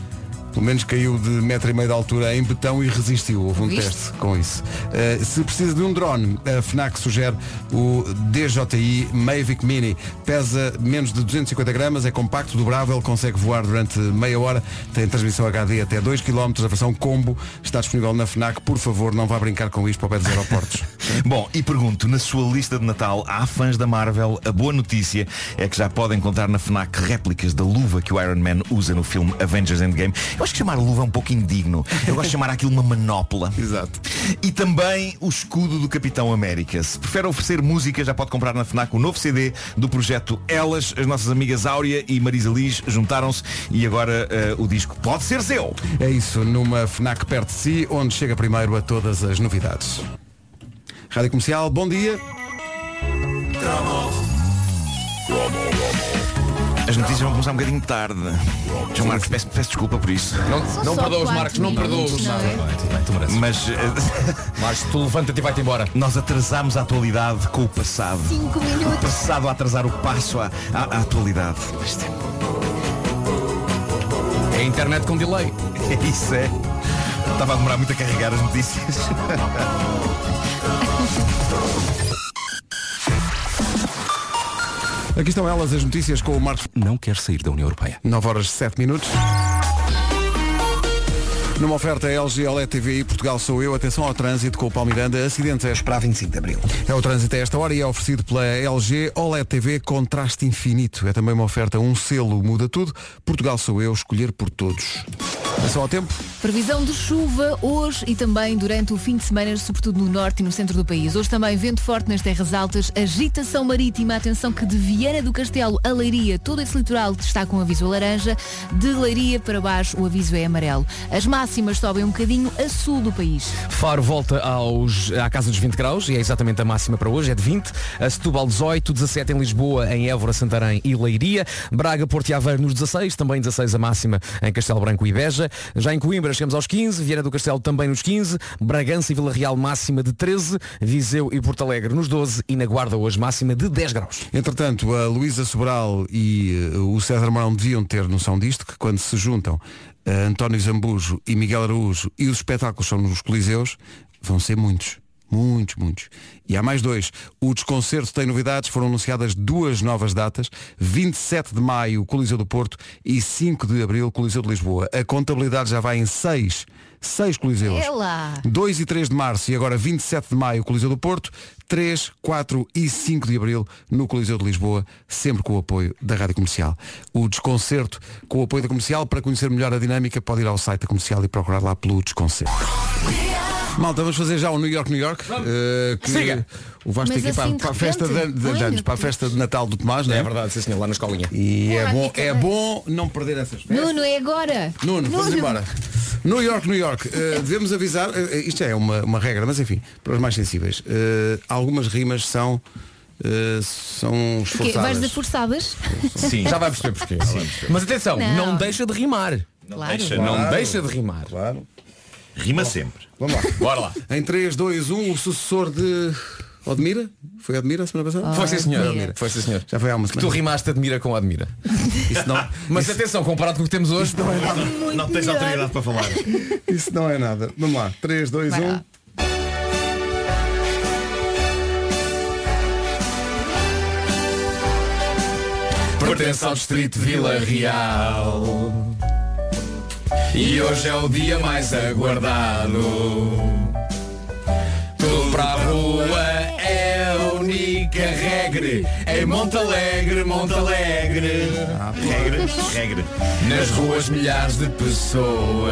Pelo menos caiu de metro e meio de altura em betão e resistiu. Houve um Viste? teste com isso. Uh, se precisa de um drone, a FNAC sugere o DJI Mavic Mini. Pesa menos de 250 gramas, é compacto, dobrável, consegue voar durante meia hora, tem transmissão HD até 2 km, a versão combo está disponível na FNAC. Por favor, não vá brincar com isto para o pé dos aeroportos. Bom, e pergunto, na sua lista de Natal há fãs da Marvel? A boa notícia é que já podem encontrar na FNAC réplicas da luva que o Iron Man usa no filme Avengers Endgame. Eu acho que chamar luva é um pouco indigno. Eu gosto de chamar aquilo uma manopla. Exato. E também o escudo do Capitão América. Se prefere oferecer música, já pode comprar na FNAC o novo CD do projeto Elas. As nossas amigas Áurea e Marisa Liz juntaram-se e agora eh, o disco pode ser seu. É isso, numa FNAC perto de si, onde chega primeiro a todas as novidades. Rádio Comercial, bom dia. As notícias vão começar um bocadinho tarde. João Marcos, peço, peço desculpa por isso. Não, não perdoas, quatro Marcos, não perdoas. não é? Mas eh, Marcos, tu levanta-te e vai-te embora. nós atrasámos a atualidade com o passado. Cinco O minutos. passado a atrasar o passo à, à- à atualidade. É a internet com delay. é, isso é. Estava a demorar muito a carregar as notícias. Aqui estão elas, as notícias com o Marcos. Não quer sair da União Europeia. 9 horas 7 minutos. Numa oferta LG OLED TV Portugal sou eu. Atenção ao trânsito com o Paulo Miranda. Acidentes é, Para 25 de Abril. é o trânsito a esta hora e é oferecido pela LG OLED TV Contraste Infinito. É também uma oferta, um selo muda tudo. Portugal sou eu, escolher por todos. Atenção ao tempo. Previsão de chuva hoje e também durante o fim de semana, sobretudo no norte e no centro do país. Hoje também vento forte nas terras altas, agitação marítima, atenção que de Viana do Castelo a Leiria, todo esse litoral está com aviso laranja, de Leiria para baixo o aviso é amarelo. As máximas sobem um bocadinho a sul do país. Faro volta aos, à casa dos 20 graus e é exatamente a máxima para hoje, é de 20. A Setúbal 18, 17 em Lisboa, em Évora, Santarém e Leiria. Braga, Porto e Aveiro nos 16, também 16 a máxima em Castelo Branco e Beja. Já em Coimbra chegamos aos 15, Viana do Castelo também nos 15, Bragança e Vila Real máxima de 13, Viseu e Porto Alegre nos 12 e na Guarda hoje máxima de 10 graus. Entretanto, a Luísa Sobral e eh, o César Mourão deviam ter noção disto, que quando se juntam António Zambujo e Miguel Araújo e os espetáculos são nos Coliseus, vão ser muitos. Muitos, muitos. E há mais dois. O desconcerto tem novidades, foram anunciadas duas novas datas, 27 de maio, Coliseu do Porto, e 5 de abril, Coliseu de Lisboa. A contabilidade já vai em seis, seis Coliseus. Lá. 2 e 3 de março e agora 27 de maio, Coliseu do Porto, 3, 4 e 5 de abril no Coliseu de Lisboa, sempre com o apoio da Rádio Comercial. O desconcerto com o apoio da Comercial, para conhecer melhor a dinâmica, pode ir ao site da Comercial e procurar lá pelo desconcerto. Malta, vamos fazer já o New York, New York. eh, que Siga. O Vasco Mas aqui para, assim, de para a festa de, de- de anos, para a festa de Natal do Tomás, não é? É verdade, sim senhor, lá na escolinha. E é Olá, bom, é bom não perder essas festas. Nuno, é agora. Nuno, vamos embora. New York, New York. Eh, devemos avisar, eh, isto é uma, uma regra, mas enfim, para os mais sensíveis. eh, algumas rimas são, eh, são quê? Vais esforçadas. de forçadas? Sim. Já vai perceber porquê. Mas atenção, Não. não, deixa de rimar. Não Claro. deixa, Não não. deixa de rimar. Claro. Rima sempre. Vamos lá. Bora lá. Em 3, 2, 1, o sucessor de Odmira? Foi Odmira a semana passada? Foi sim senhor. Admira. Foi sim senhor. Já foi há uma Tu semana. rimaste admira com admira. Isso não, Mas atenção, comparado com o que temos hoje, Não tens autoridade para falar. isso não é nada. Vamos lá. 3, 2, Vai 1. lá. Pertence ao distrito Vila Real. E hoje é o dia mais aguardado. Tu para a rua é a única regra. Em Monte Alegre, Monte Alegre. Regra, regra. Nas ruas milhares de pessoas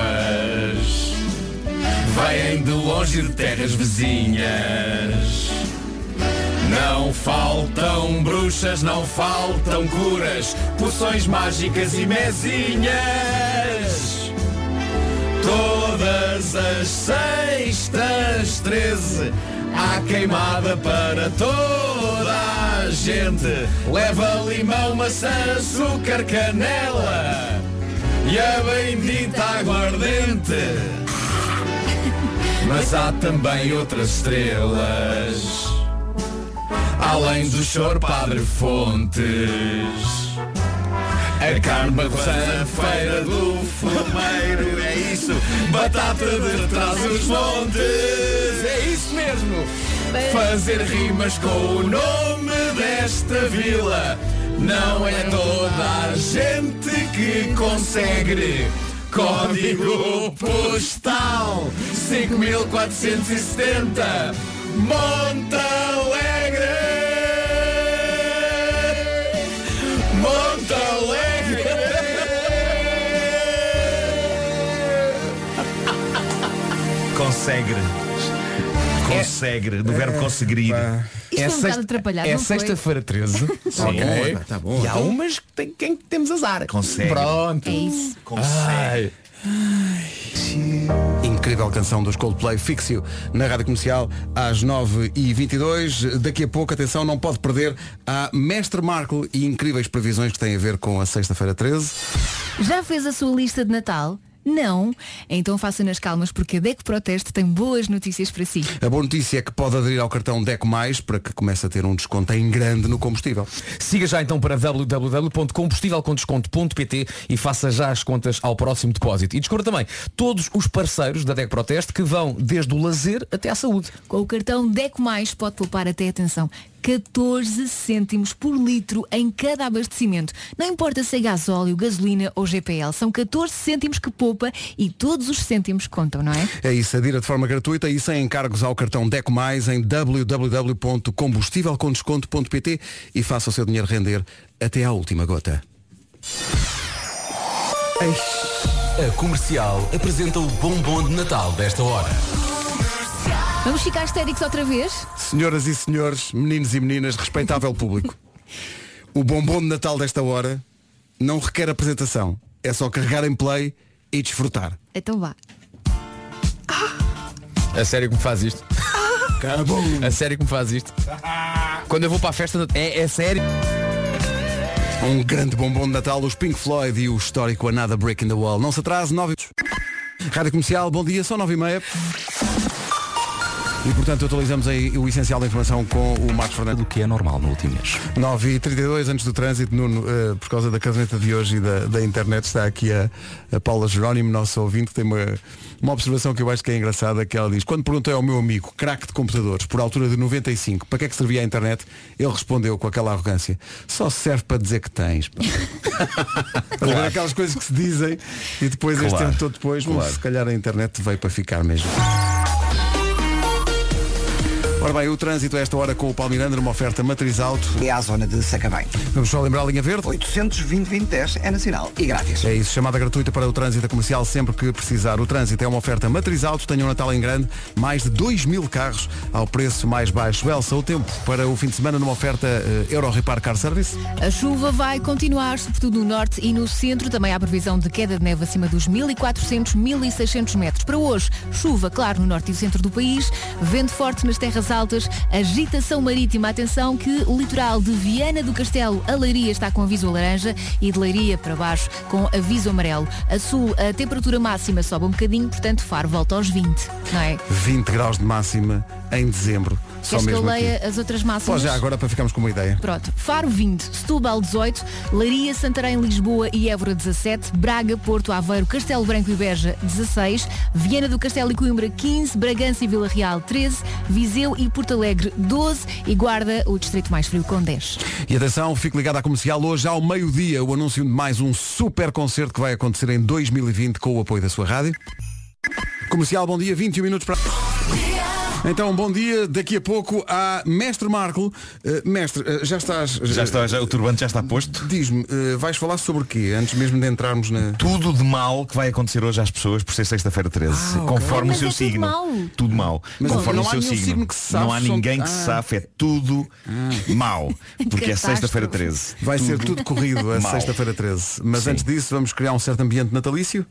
Vêm de longe de terras vizinhas Não faltam bruxas, não faltam curas Poções mágicas e mezinhas Todas as sextas, treze Há queimada para toda a gente. Leva limão, maçã, açúcar, canela E a bendita aguardente. Mas há também outras estrelas Além do choro Padre Fontes a carne barroçã, feira do fumeiro, é isso. Batata de trás os montes, é isso mesmo. Fazer rimas com o nome desta vila. Não é toda a gente que consegue. Código postal 5470 Monte Monte Consegue. Consegue. Do verbo conseguir. Isto é um bocado atrapalhado, é não foi? sexta-feira 13. Sim. ok. Tá bom. E há umas que tem, quem temos azar. Consegue. Pronto. É isso. Consegue. Ai. Incrível canção dos Coldplay Fix You na Rádio Comercial às 9h22. Daqui a pouco, atenção, não pode perder a Mestre Marco e incríveis previsões que têm a ver com a sexta-feira 13. Já fez a sua lista de Natal? Não? Então faça nas calmas porque a DECO Proteste tem boas notícias para si. A boa notícia é que pode aderir ao cartão DECO Mais para que comece a ter um desconto em grande no combustível. Siga já então para www.combustívelcondesconto.pt e faça já as contas ao próximo depósito. E descubra também todos os parceiros da DEC Proteste que vão desde o lazer até à saúde. Com o cartão DECO Mais pode poupar até atenção 14 cêntimos por litro em cada abastecimento. Não importa se é gasóleo, gasolina ou GPL, são 14 cêntimos que poupa e todos os cêntimos contam, não é? É isso, adira de forma gratuita e sem encargos ao cartão DECO Mais em www.combustívelcondesconto.pt e faça o seu dinheiro render até à última gota. A comercial apresenta o bombom de Natal desta hora. Vamos ficar histéricos outra vez? Senhoras e senhores, meninos e meninas, respeitável público. O bombom de Natal desta hora não requer apresentação. É só carregar em play e desfrutar. Então vá. A sério que me faz isto? A sério que me faz isto? Quando eu vou para a festa, é, é sério. Um grande bombom de Natal, os Pink Floyd e o histórico Another Brick in the Wall. Não se atrase, nove... Rádio Comercial, bom dia, são nove e meia. E portanto atualizamos aí o essencial da informação com o Marcos Fernandes. Do que é normal no último mês. 9 e 32 antes do trânsito, Nuno, eh, por causa da caderneta de hoje e da, da internet, está aqui a, a Paula Jerónimo, nosso ouvinte, que tem uma, uma observação que eu acho que é engraçada, que ela diz, quando perguntei ao meu amigo, craque de computadores, por altura de 95, para que é que servia a internet, ele respondeu com aquela arrogância, só serve para dizer que tens. pá." Estás a ver aquelas coisas que se dizem e depois este Claro, tempo todo depois, "Hum, claro. se calhar a internet veio para ficar mesmo. Ora bem, o trânsito a esta hora com o Palmiranda, uma oferta matriz alto. É à zona de Sacavém. Vamos só lembrar a linha verde? 820 é nacional e grátis. É isso, chamada gratuita para o trânsito comercial sempre que precisar. O trânsito é uma oferta matriz alto, tenha um Natal em grande, mais de 2 mil carros ao preço mais baixo. Elsa, o tempo para o fim de semana numa oferta eh, Euro Repar Car Service. A chuva vai continuar, sobretudo no norte e no centro. Também há previsão de queda de neve acima dos 1.400, 1.600 metros. Para hoje, chuva, claro, no norte e centro do país, vento forte nas terras altas, agitação marítima. Atenção que o litoral de Viana do Castelo a Leiria está com aviso laranja e de Leiria para baixo com aviso amarelo. A sul, a temperatura máxima sobe um bocadinho, portanto, Faro volta aos 20, não é? 20 graus de máxima em dezembro. Só Queres que eu leia aqui. as outras máximas? Já agora para ficarmos com uma ideia. Pronto, Faro 20, Setúbal 18, Leiria, Santarém, Lisboa e Évora 17, Braga, Porto, Aveiro, Castelo Branco e Beja 16, Viana do Castelo e Coimbra 15, Bragança e Vila Real 13, Viseu e Porto Alegre 12 e Guarda, o distrito mais frio, com 10. E atenção, fique ligado à comercial. Hoje ao meio-dia o anúncio de mais um super concerto que vai acontecer em 2020 com o apoio da sua rádio. Comercial, bom dia, 21 minutos para. Então, bom dia. Daqui a pouco há Mestre Marco. Eh, mestre, eh, já estás. Já está, já, o turbante já está posto. Diz-me, eh, vais falar sobre o quê? Antes mesmo de entrarmos na. Tudo de mal que vai acontecer hoje às pessoas por ser sexta-feira 13. Ah. Conforme Mas o seu é tudo signo. mau. Tudo mal. Mas Conforme não o há seu signo. signo que se não há safe, ninguém que Ah. se safe. É tudo mau. Porque é sexta-feira 13. Vai ser tudo corrido a sexta-feira 13. Mas Sim. antes disso, vamos criar um certo ambiente natalício.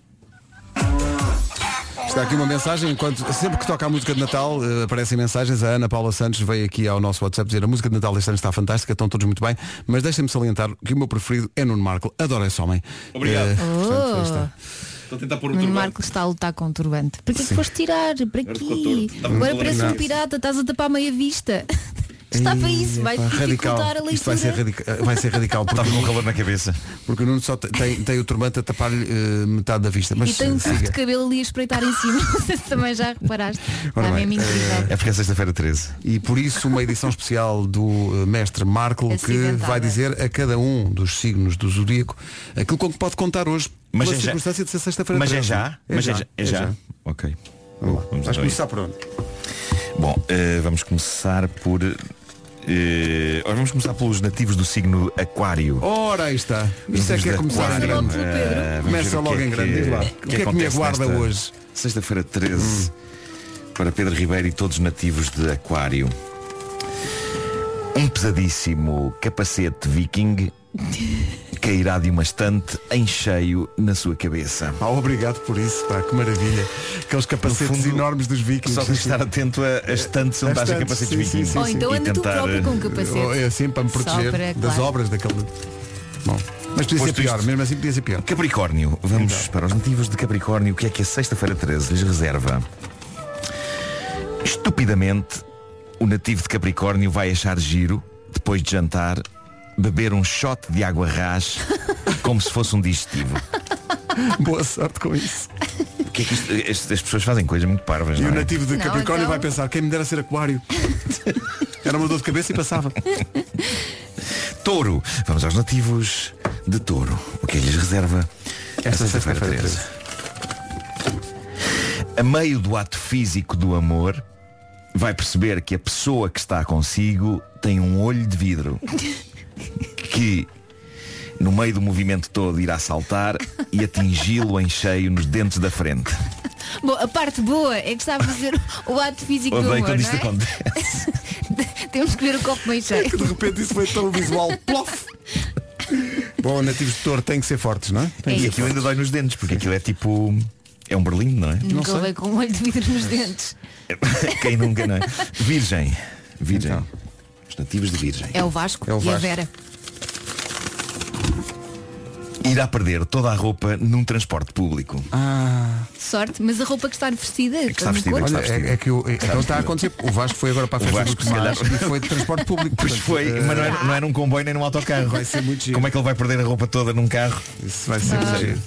Está aqui uma mensagem, enquanto sempre que toca a música de Natal, eh, aparecem mensagens. A Ana Paula Santos veio aqui ao nosso WhatsApp dizer a música de Natal deste ano está fantástica, estão todos muito bem, mas deixem-me salientar que o meu preferido é Nuno Marco. Adoro esse homem. Obrigado. Eh, portanto, aí está. Estou a tentar pôr Nuno Marco está a lutar com o turbante. Para que é que foste tirar? Para aqui? Agora parece um pirata, estás a tapar meia vista. Está para isso, vai dificultar a leitura. Isto vai ser, radica- vai ser radical porque, Estava com calor na cabeça. porque o Nuno só te- tem, tem o turbante a tapar-lhe eh, metade da vista. Mas E tem um eh, tufo siga. de cabelo ali a espreitar em cima. Não sei se também já reparaste. Ora Está bem. É porque é sexta-feira 13. E por isso uma edição especial do eh, mestre Marco que vai dizer a cada um dos signos do zodíaco aquilo com que pode contar hoje Mas pela é já- circunstância de ser sexta-feira. Mas é 13. já? Mas é já? É já? Ok. Vamos lá. Vamos então a começar por onde? Bom, eh, vamos começar por. Ora, vamos começar pelos nativos do signo Aquário. Ora, aí está. Isso é que é começar em Aquário. logo grande. vamos Começa logo é em grande, que- diz lá. O que é que me acontece aguarda nesta hoje? Sexta-feira 13. Para Pedro Ribeiro e todos os nativos de Aquário. Um pesadíssimo capacete viking cairá de uma estante em cheio na sua cabeça. Ah, obrigado por isso, pá, que maravilha. Aqueles capacetes fundo, enormes dos vikings. Só tens de estar atento a, a estantes onde estás capacetes sim, sim, vikings. sim, Ou então E anda tu tentar, próprio com um capacete. É assim para me proteger para, das claro. obras daquele. Bom, mas podia ser pior, isto- mesmo assim podia ser pior. Capricórnio, vamos Então. para os nativos de Capricórnio, o que é que a sexta-feira 13 lhes reserva? Estupidamente, o nativo de Capricórnio vai achar giro, depois de jantar, beber um shot de água rás como se fosse um digestivo. Boa sorte com isso. O que é que isto- as, as pessoas fazem coisas muito parvas, E não o é? nativo de Não, Capricórnio então- vai pensar, quem me dera ser aquário. Era uma dor de cabeça e passava. Touro, vamos aos nativos de Touro. O que é que lhes reserva Esta sexta-feira 13? A meio do ato físico do amor, vai perceber que a pessoa que está consigo tem um olho de vidro que no meio do movimento todo irá saltar e atingi-lo em cheio nos dentes da frente. Bom, a parte boa é que está a fazer o ato físico do Odeio amor, quando isto não é? acontece. Temos que ver o copo meio cheio. De repente isso foi tão visual. Plof! Bom, nativos de touro têm que ser fortes, não é? Que E ser aquilo ainda dói nos dentes, porque aquilo é tipo. É um berlim, não é? Nunca levei com um olho de vidro nos dentes. Quem nunca, não é? Virgem. Virgem. Então. Os nativos de Virgem. É o Vasco, É o e a Vasco. Vera. Irá perder toda a roupa num transporte público. Ah, Sorte, mas a roupa que está vestida. que está vestida, que olha, está vestido. é, é que o, é- então está a acontecer. O Vasco foi agora para a O festa Vasco, do calhar- e foi de transporte público. Pois portanto, foi, mas não era, não era num comboio nem num autocarro. Vai ser muito giro. Como é que ele vai perder a roupa toda num carro? Isso vai ser muito giro.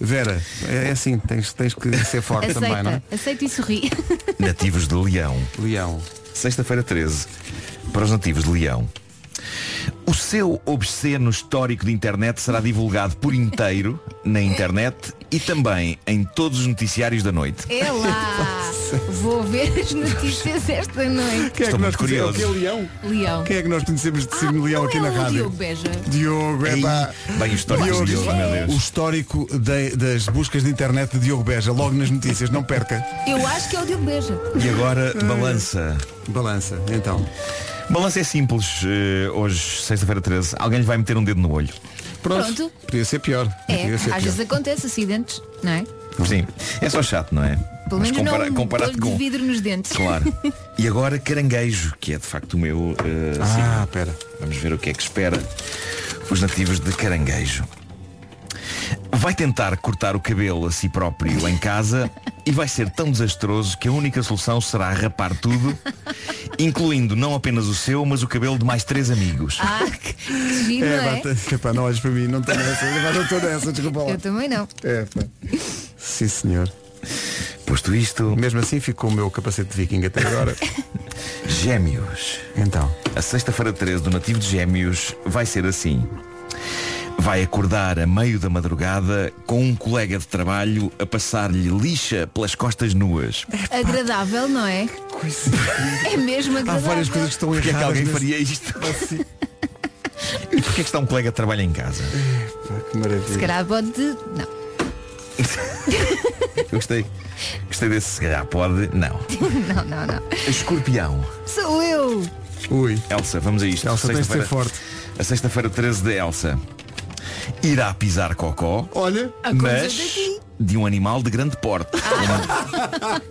Vera, é é assim, tens, tens que ser forte também, não Aceita, é? aceita e sorri. Nativos de Leão. Leão. Sexta-feira 13. Para os nativos de Leão. O seu obsceno histórico de internet será divulgado por inteiro na internet e também em todos os noticiários da noite. É lá. Vou ver as notícias esta noite. Quem é Estou que muito nós conhecemos? curioso. O que é Leão? Leão. Quem é que nós conhecemos de Ah, signo Leão aqui é na o rádio? Diogo Beja. Diogo, é pá. Bem, o histórico de Diogo, meu o Deus. histórico de- das buscas de internet de Diogo Beja, logo nas notícias, não perca. Eu acho que é o Diogo Beja. E agora, balança. Balança, então. Balança é simples. eh, hoje, sexta-feira 13. Alguém lhe vai meter um dedo no olho. Pronto. Pronto. Podia ser pior. É, ser às pior. vezes acontece acidentes, não é? Sim. É só chato, não é? Pelo Mas menos compara- não comparado com. de vidro nos dentes. Claro. E agora caranguejo, que é de facto o meu eh, Ah, signo. pera. Vamos ver o que é que espera os nativos de caranguejo. Vai tentar cortar o cabelo a si próprio em casa e vai ser tão desastroso que a única solução será rapar tudo, incluindo não apenas o seu, mas o cabelo de mais três amigos. Ah, que que giro, É, não é? bata, epá, não olhes para mim, não estou nessa, eu não estou nessa, desculpa lá. Eu também não. É, pá. Sim, senhor. Posto isto, Mesmo assim ficou o meu capacete de viking até agora. gêmeos. Então. A sexta-feira 13 do nativo de Gêmeos vai ser assim. Vai acordar a meio da madrugada com um colega de trabalho a passar-lhe lixa pelas costas nuas. Agradável, não é? É mesmo Há agradável. várias coisas que estão Porquê é que erradas. alguém nesse- faria isto? E porquê é que está um colega de trabalho em casa? Pá, que maravilha. Se calhar pode. Não. Eu gostei. Gostei desse, se calhar pode. Não. Não, não, não. Escorpião. Sou eu. Ui. Elsa, vamos a isto. Elsa, tens de ser Sexta-feira- forte. A sexta-feira 13 de Elsa. Irá pisar cocó. Olha, mas de um animal de grande porte,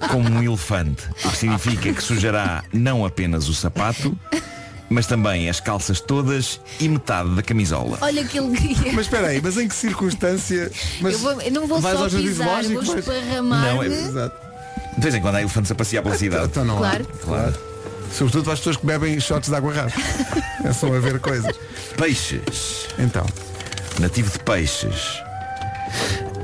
como, como um elefante, o que significa que sujará não apenas o sapato, mas também as calças todas e metade da camisola. Olha que alegria. mas espera aí, mas em que circunstância? Mas Eu, vou- eu não vou só pisar, vou vais- esparramar. Não, é- Exato. De vez em quando há elefantes a passear pela cidade. Então não há. Claro. Claro. Sobretudo para as pessoas que bebem shots de água rasa. É só a ver coisas. Peixes. Então. Nativo de peixes.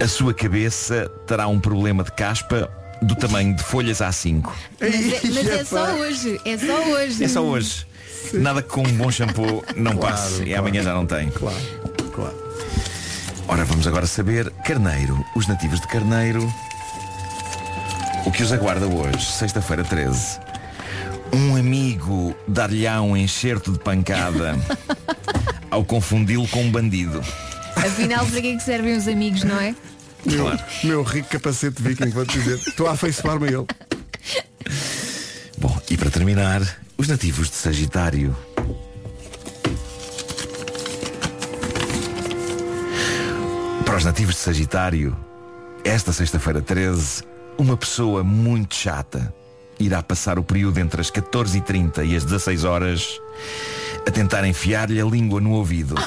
A sua cabeça terá um problema de caspa do tamanho de folhas A5. Mas, é, mas é só Epá. hoje. É só hoje. É só hoje. Nada que com um bom shampoo não Claro, passe e claro. amanhã já não tem. Claro, claro. Ora, vamos agora saber Carneiro, os nativos de Carneiro. O que os aguarda hoje, sexta-feira 13. Um amigo dar-lhe-á um enxerto de pancada ao confundi-lo com um bandido. Afinal, para que é que servem os amigos, não é? Meu, meu rico capacete de viking, vou-te dizer. Estou a afeiçoar-me a ele. Bom, e para terminar, os nativos de Sagitário. Para os nativos de Sagitário, esta sexta-feira 13, uma pessoa muito chata irá passar o período entre as 14h30 e as 16 horas a tentar enfiar-lhe a língua no ouvido.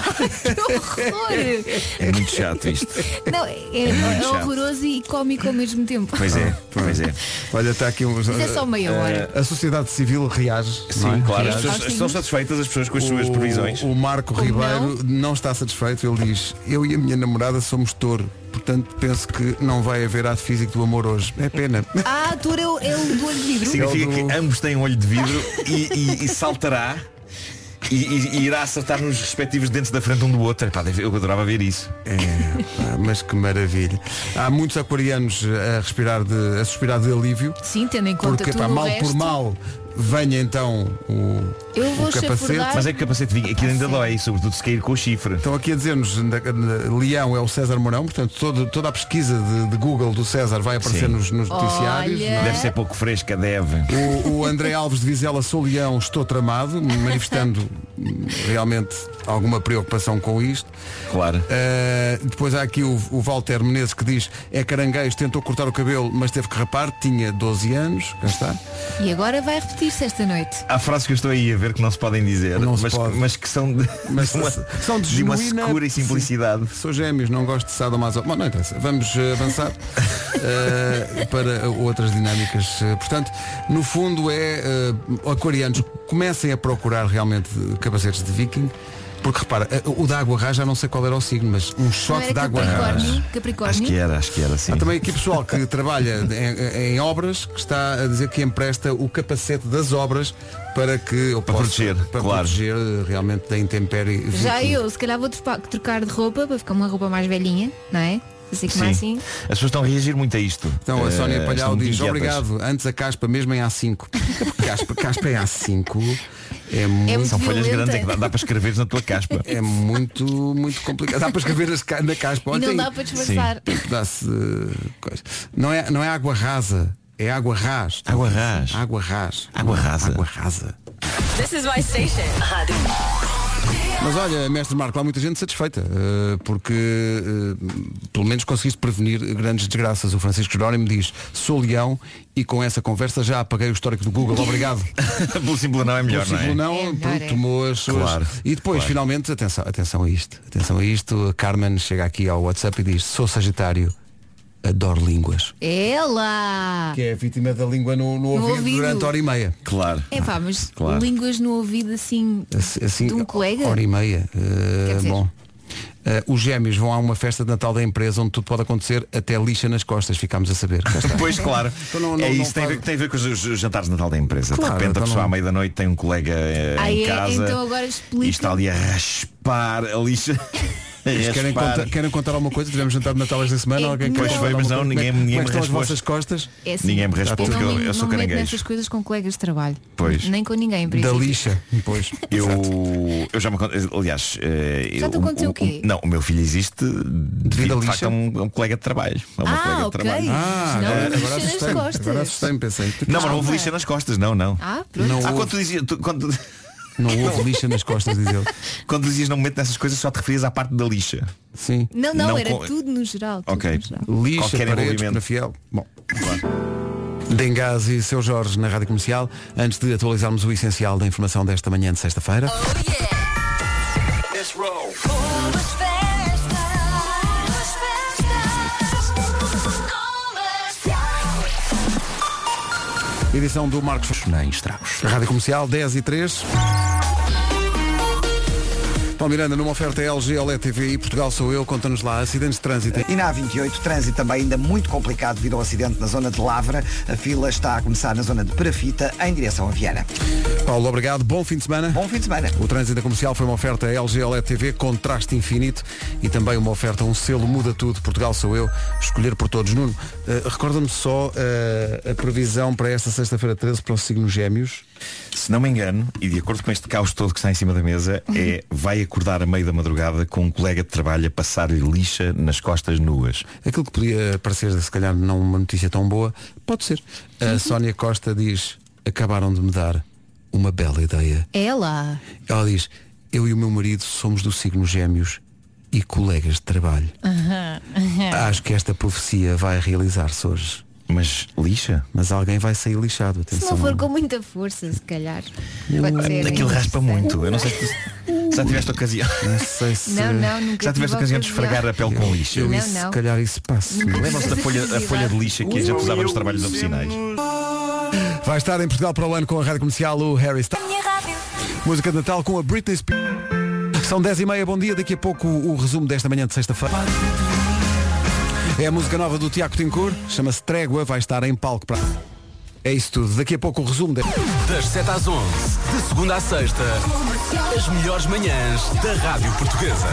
Que horror! É muito chato isto. Não, é, é, é chato. horroroso e cómico ao mesmo tempo. Pois é, pois é. Olha, está aqui um. Mas é só meia hora. A sociedade civil reage. não Sim, é? claro, as Reage. pessoas Ah, sim. estão satisfeitas as pessoas com as suas O- previsões. O Marco Como Ribeiro não? está satisfeito. Ele diz, eu e a minha namorada somos touro. Portanto, penso que não vai haver ato físico do amor hoje. É pena. Ah, a ator é o, é o do olho de vidro. Significa É do- que ambos têm um olho de vidro e, e- e saltará e, e- e irá acertar nos respectivos dentes da frente um do outro. Epá, eu adorava ver isso. É, pá, mas que maravilha. Há muitos aquarianos a respirar de, a suspirar de alívio. Sim, tendo em conta Porque tudo pá, mal resto. por mal venha então o, Eu vou o capacete. chafurdar. Mas é que o capacete vinha, aquilo ainda sim. dói, sobretudo se cair com o chifre. Estão aqui a dizer-nos na- na- Leão é o César Mourão, portanto todo- toda a pesquisa de, de Google do César vai aparecer Sim. nos, nos noticiários. Olha. é? Deve ser pouco fresca, deve. O, o André Alves de Vizela, sou Leão, estou tramado, manifestando hum, realmente alguma preocupação com isto. Claro. Uh, depois há aqui o, o Walter Menezes que diz é caranguejo, tentou cortar o cabelo, mas teve que rapar, tinha 12 anos, cá está. E agora vai repetir-se esta noite. Há frases que eu estou aí a ver que não se podem dizer, Não mas, pode. mas que são de, Mas uma, são de de uma secura e simplicidade. Sou gêmeos, não gosto de sadomaso. Bom, não interessa. Vamos eh, avançar eh, para outras dinâmicas. Eh, portanto, no fundo é eh, aquarianos comecem a procurar realmente capacetes de viking. Porque repara, eh, o da água rás já não sei qual era o signo, mas um shot de água rás. Capricórnio? Capricórnio? Acho que era, acho que era sim. Há também aqui pessoal que trabalha em, em obras que está a dizer que empresta o capacete das obras para que eu Para possa- proteger, para claro. proteger eh, realmente da intempérie. Já eu, se calhar vou trocar de roupa para ficar uma roupa mais velhinha, não é? Assim como Sim. assim. As pessoas estão a reagir muito a isto. Então a Eh, Sónia Palhau diz inquietas. obrigado, antes a caspa mesmo em A5. É porque caspa, caspa em A5 é muito, muito São folhas violenta. grandes, é que dá, dá para escrever na tua caspa. é muito, muito complicado. Dá para escrever na caspa. E Olha, não dá para disfarçar. coisa. Não é, não é água rasa, é água ras. Água ras. Água ras. Água rasa. Água rasa. This is my station. Rádio. Mas olha, mestre Marco, há muita gente satisfeita, eh, porque eh, pelo menos conseguiste prevenir grandes desgraças. O Francisco Jerónimo diz, sou leão e com essa conversa já apaguei o histórico do Google. Obrigado. Pelo simples não é melhor, Pelo não é? não, É melhor, pronto, é. tomou as suas. Claro, E depois, claro. finalmente, atenção, atenção a isto. Atenção a isto. A Carmen chega aqui ao WhatsApp e diz, sou Sagitário, adoro línguas. Ela! Que é a vítima da língua no, no ouvido, ouvido. durante hora e meia. Claro. É pá, mas Claro. línguas no ouvido assim. Assim, assim, De um colega? Hora e meia. Dizer- bom. Eh, os gêmeos vão a uma festa de Natal da empresa onde tudo pode acontecer, até lixa nas costas, ficámos a saber. Pois claro. Então não- não- é não isso, tem, a ver, faz- tem a ver com os, os jantares de Natal da empresa. Claro, de repente então a pessoa não- à meia da noite tem um colega eh, Ah, em é? casa Então agora explica. e está ali a raspar a lixa. Mas querem, raspar. contar, querem contar alguma coisa? Tivemos jantar de Natal esta semana? É Alguém não. Pois foi, mas não, ninguém- é- ninguém como é que estão as vossas costas? É assim, Ninguém me responde eu porque não, eu- eu sou não me meto caranguejo. nessas coisas com colegas de trabalho. Pois. Nem com ninguém, Da lixa. Pois. Eu, eu já me aliás eh, Já te eu- aconteceu o quê? Não, o meu filho existe devido de facto lixa? a um, a um colega de trabalho. A uma Ah, colega de ok. trabalho. Ah, Não, agora, assustei-me. Agora assustei-me, pensei. Não, mas não houve lixa nas costas, não, não. Ah, pronto. Não Ah, quando tu dizias, não houve lixa nas costas, diz ele. quando dizias não me meto nessas coisas, só te referias à parte da lixa. Sim. Não, não, Não era com- tudo no geral. tudo Ok. no geral. Lixa, Qualquer paredes, envolvimento. na fiel. Bom. Dengás e seu Jorge na Rádio Comercial, antes de atualizarmos o essencial da informação desta manhã de sexta-feira. Edição do Marcos Nem estragos. Rádio Comercial 10 e 3. Paulo Miranda, numa oferta LG, OLED TV e Portugal sou eu, conta-nos lá, acidentes de trânsito. E na A28, trânsito também ainda muito complicado devido ao acidente na zona de Lavra. A fila está a começar na zona de Perafita, em direção a Viana. Paulo, obrigado, bom fim de semana. Bom fim de semana. O trânsito da comercial foi uma oferta LG OLED TV, contraste infinito e também uma oferta, um selo muda tudo, Portugal sou eu, escolher por todos. Nuno, eh, recorda-me só eh, a previsão para esta sexta-feira 13 para o signo Gêmeos. Se não me engano, e de acordo com este caos todo que está em cima da mesa, é vai acordar a meio da madrugada com um colega de trabalho a passar-lhe lixa nas costas nuas. Aquilo que podia parecer, se calhar, não uma notícia tão boa, pode ser. A Sónia Costa diz, acabaram de me dar uma bela ideia. Ela. Ela diz, eu e o meu marido somos do signo Gêmeos e colegas de trabalho. Acho que esta profecia vai realizar-se hoje. Mas lixa? Mas alguém vai sair lixado, Se atenção. não for com muita força, se calhar. Ser. Aquilo raspa muito. Eu não sei se tu se já tiveste ocasião. Não sei se... Não, não, nunca Já tiveste tive ocasião de esfregar a pele com lixa. Eu Não, não. se calhar isso passa. Lembram-se da folha, a folha de lixa que a gente usava nos trabalhos oficinais? Vai estar em Portugal para o ano com a Rádio Comercial o Harry Styles. Música de Natal com a Britney Spears. São 10 e meia, bom dia. Daqui a pouco o resumo desta manhã de sexta-feira. É a música nova do Tiago Tincourt, chama-se Trégua, vai estar em palco para. É isso tudo. Daqui a pouco o resumo. De... Das 7 às 11, de segunda à sexta, as melhores manhãs da Rádio Portuguesa.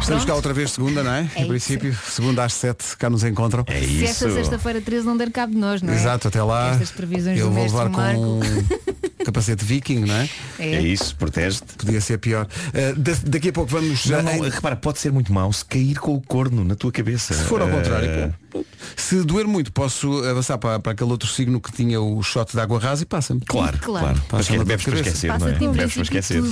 Estamos cá outra vez segunda, não é? É em princípio, segunda às 7 cá nos encontram. É Se esta isso. sexta-feira 13 não der cabo de nós, não é? Exato, até lá. Estas previsões eu do vou levar com capacete viking, não é? É, isso, protege-te. Podia ser pior. Uh, da- daqui a pouco vamos já. Não, não, repara, pode ser muito mau se cair com o corno na tua cabeça. Se for ao Eh, contrário, pô, se doer muito, posso avançar para, para aquele outro signo que tinha o shot de água rasa e passa-me. Claro, Claro. claro. Mas na bebes para esquecer, não Passa-te é? Bebes para esquecer.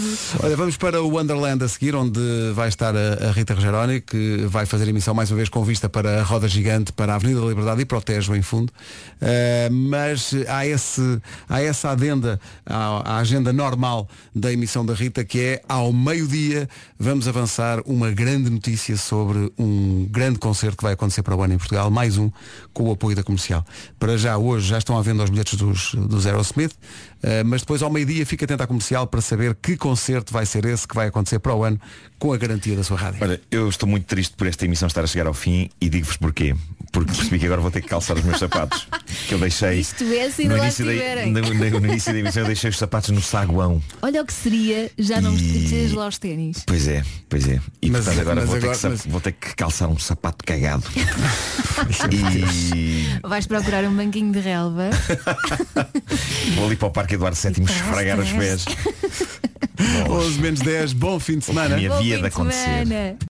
Olha, vamos para o Wonderland a seguir, onde vai estar a, a Rita Rogeroni, que vai fazer emissão mais uma vez com vista para a Roda Gigante, para a Avenida da Liberdade e para o Tejo, em fundo. Uh, mas há, esse, há essa adenda à, à agenda normal da emissão da Rita, que é ao meio-dia vamos avançar uma grande notícia sobre um grande concerto que vai acontecer para o ano em Portugal, mais um, com o apoio da comercial. Para já, hoje, já estão à venda os bilhetes dos, dos Aerosmith, uh, mas depois ao meio-dia fica atento à comercial para saber que concerto vai ser esse que vai acontecer para o ano, com a garantia da sua rádio. Olha, eu estou muito triste por esta emissão estar a chegar ao fim e digo-vos porquê. Porque percebi que agora vou ter que calçar os meus sapatos. Que eu deixei. Isto é se no lá início, da, no, no- no início da emissão eu deixei os sapatos no saguão. Olha o que seria já não vestir lá os ténis. Pois é, pois é. E Mas- portanto agora, mas vou, ter agora- que, sa- mas- vou ter que calçar um sapato cagado. e Vais procurar um banquinho de relva. vou ali para o Parque Eduardo VII esfregar os pés. 11 menos 10, bom fim de semana. Me havia fim de de acontecer. semana.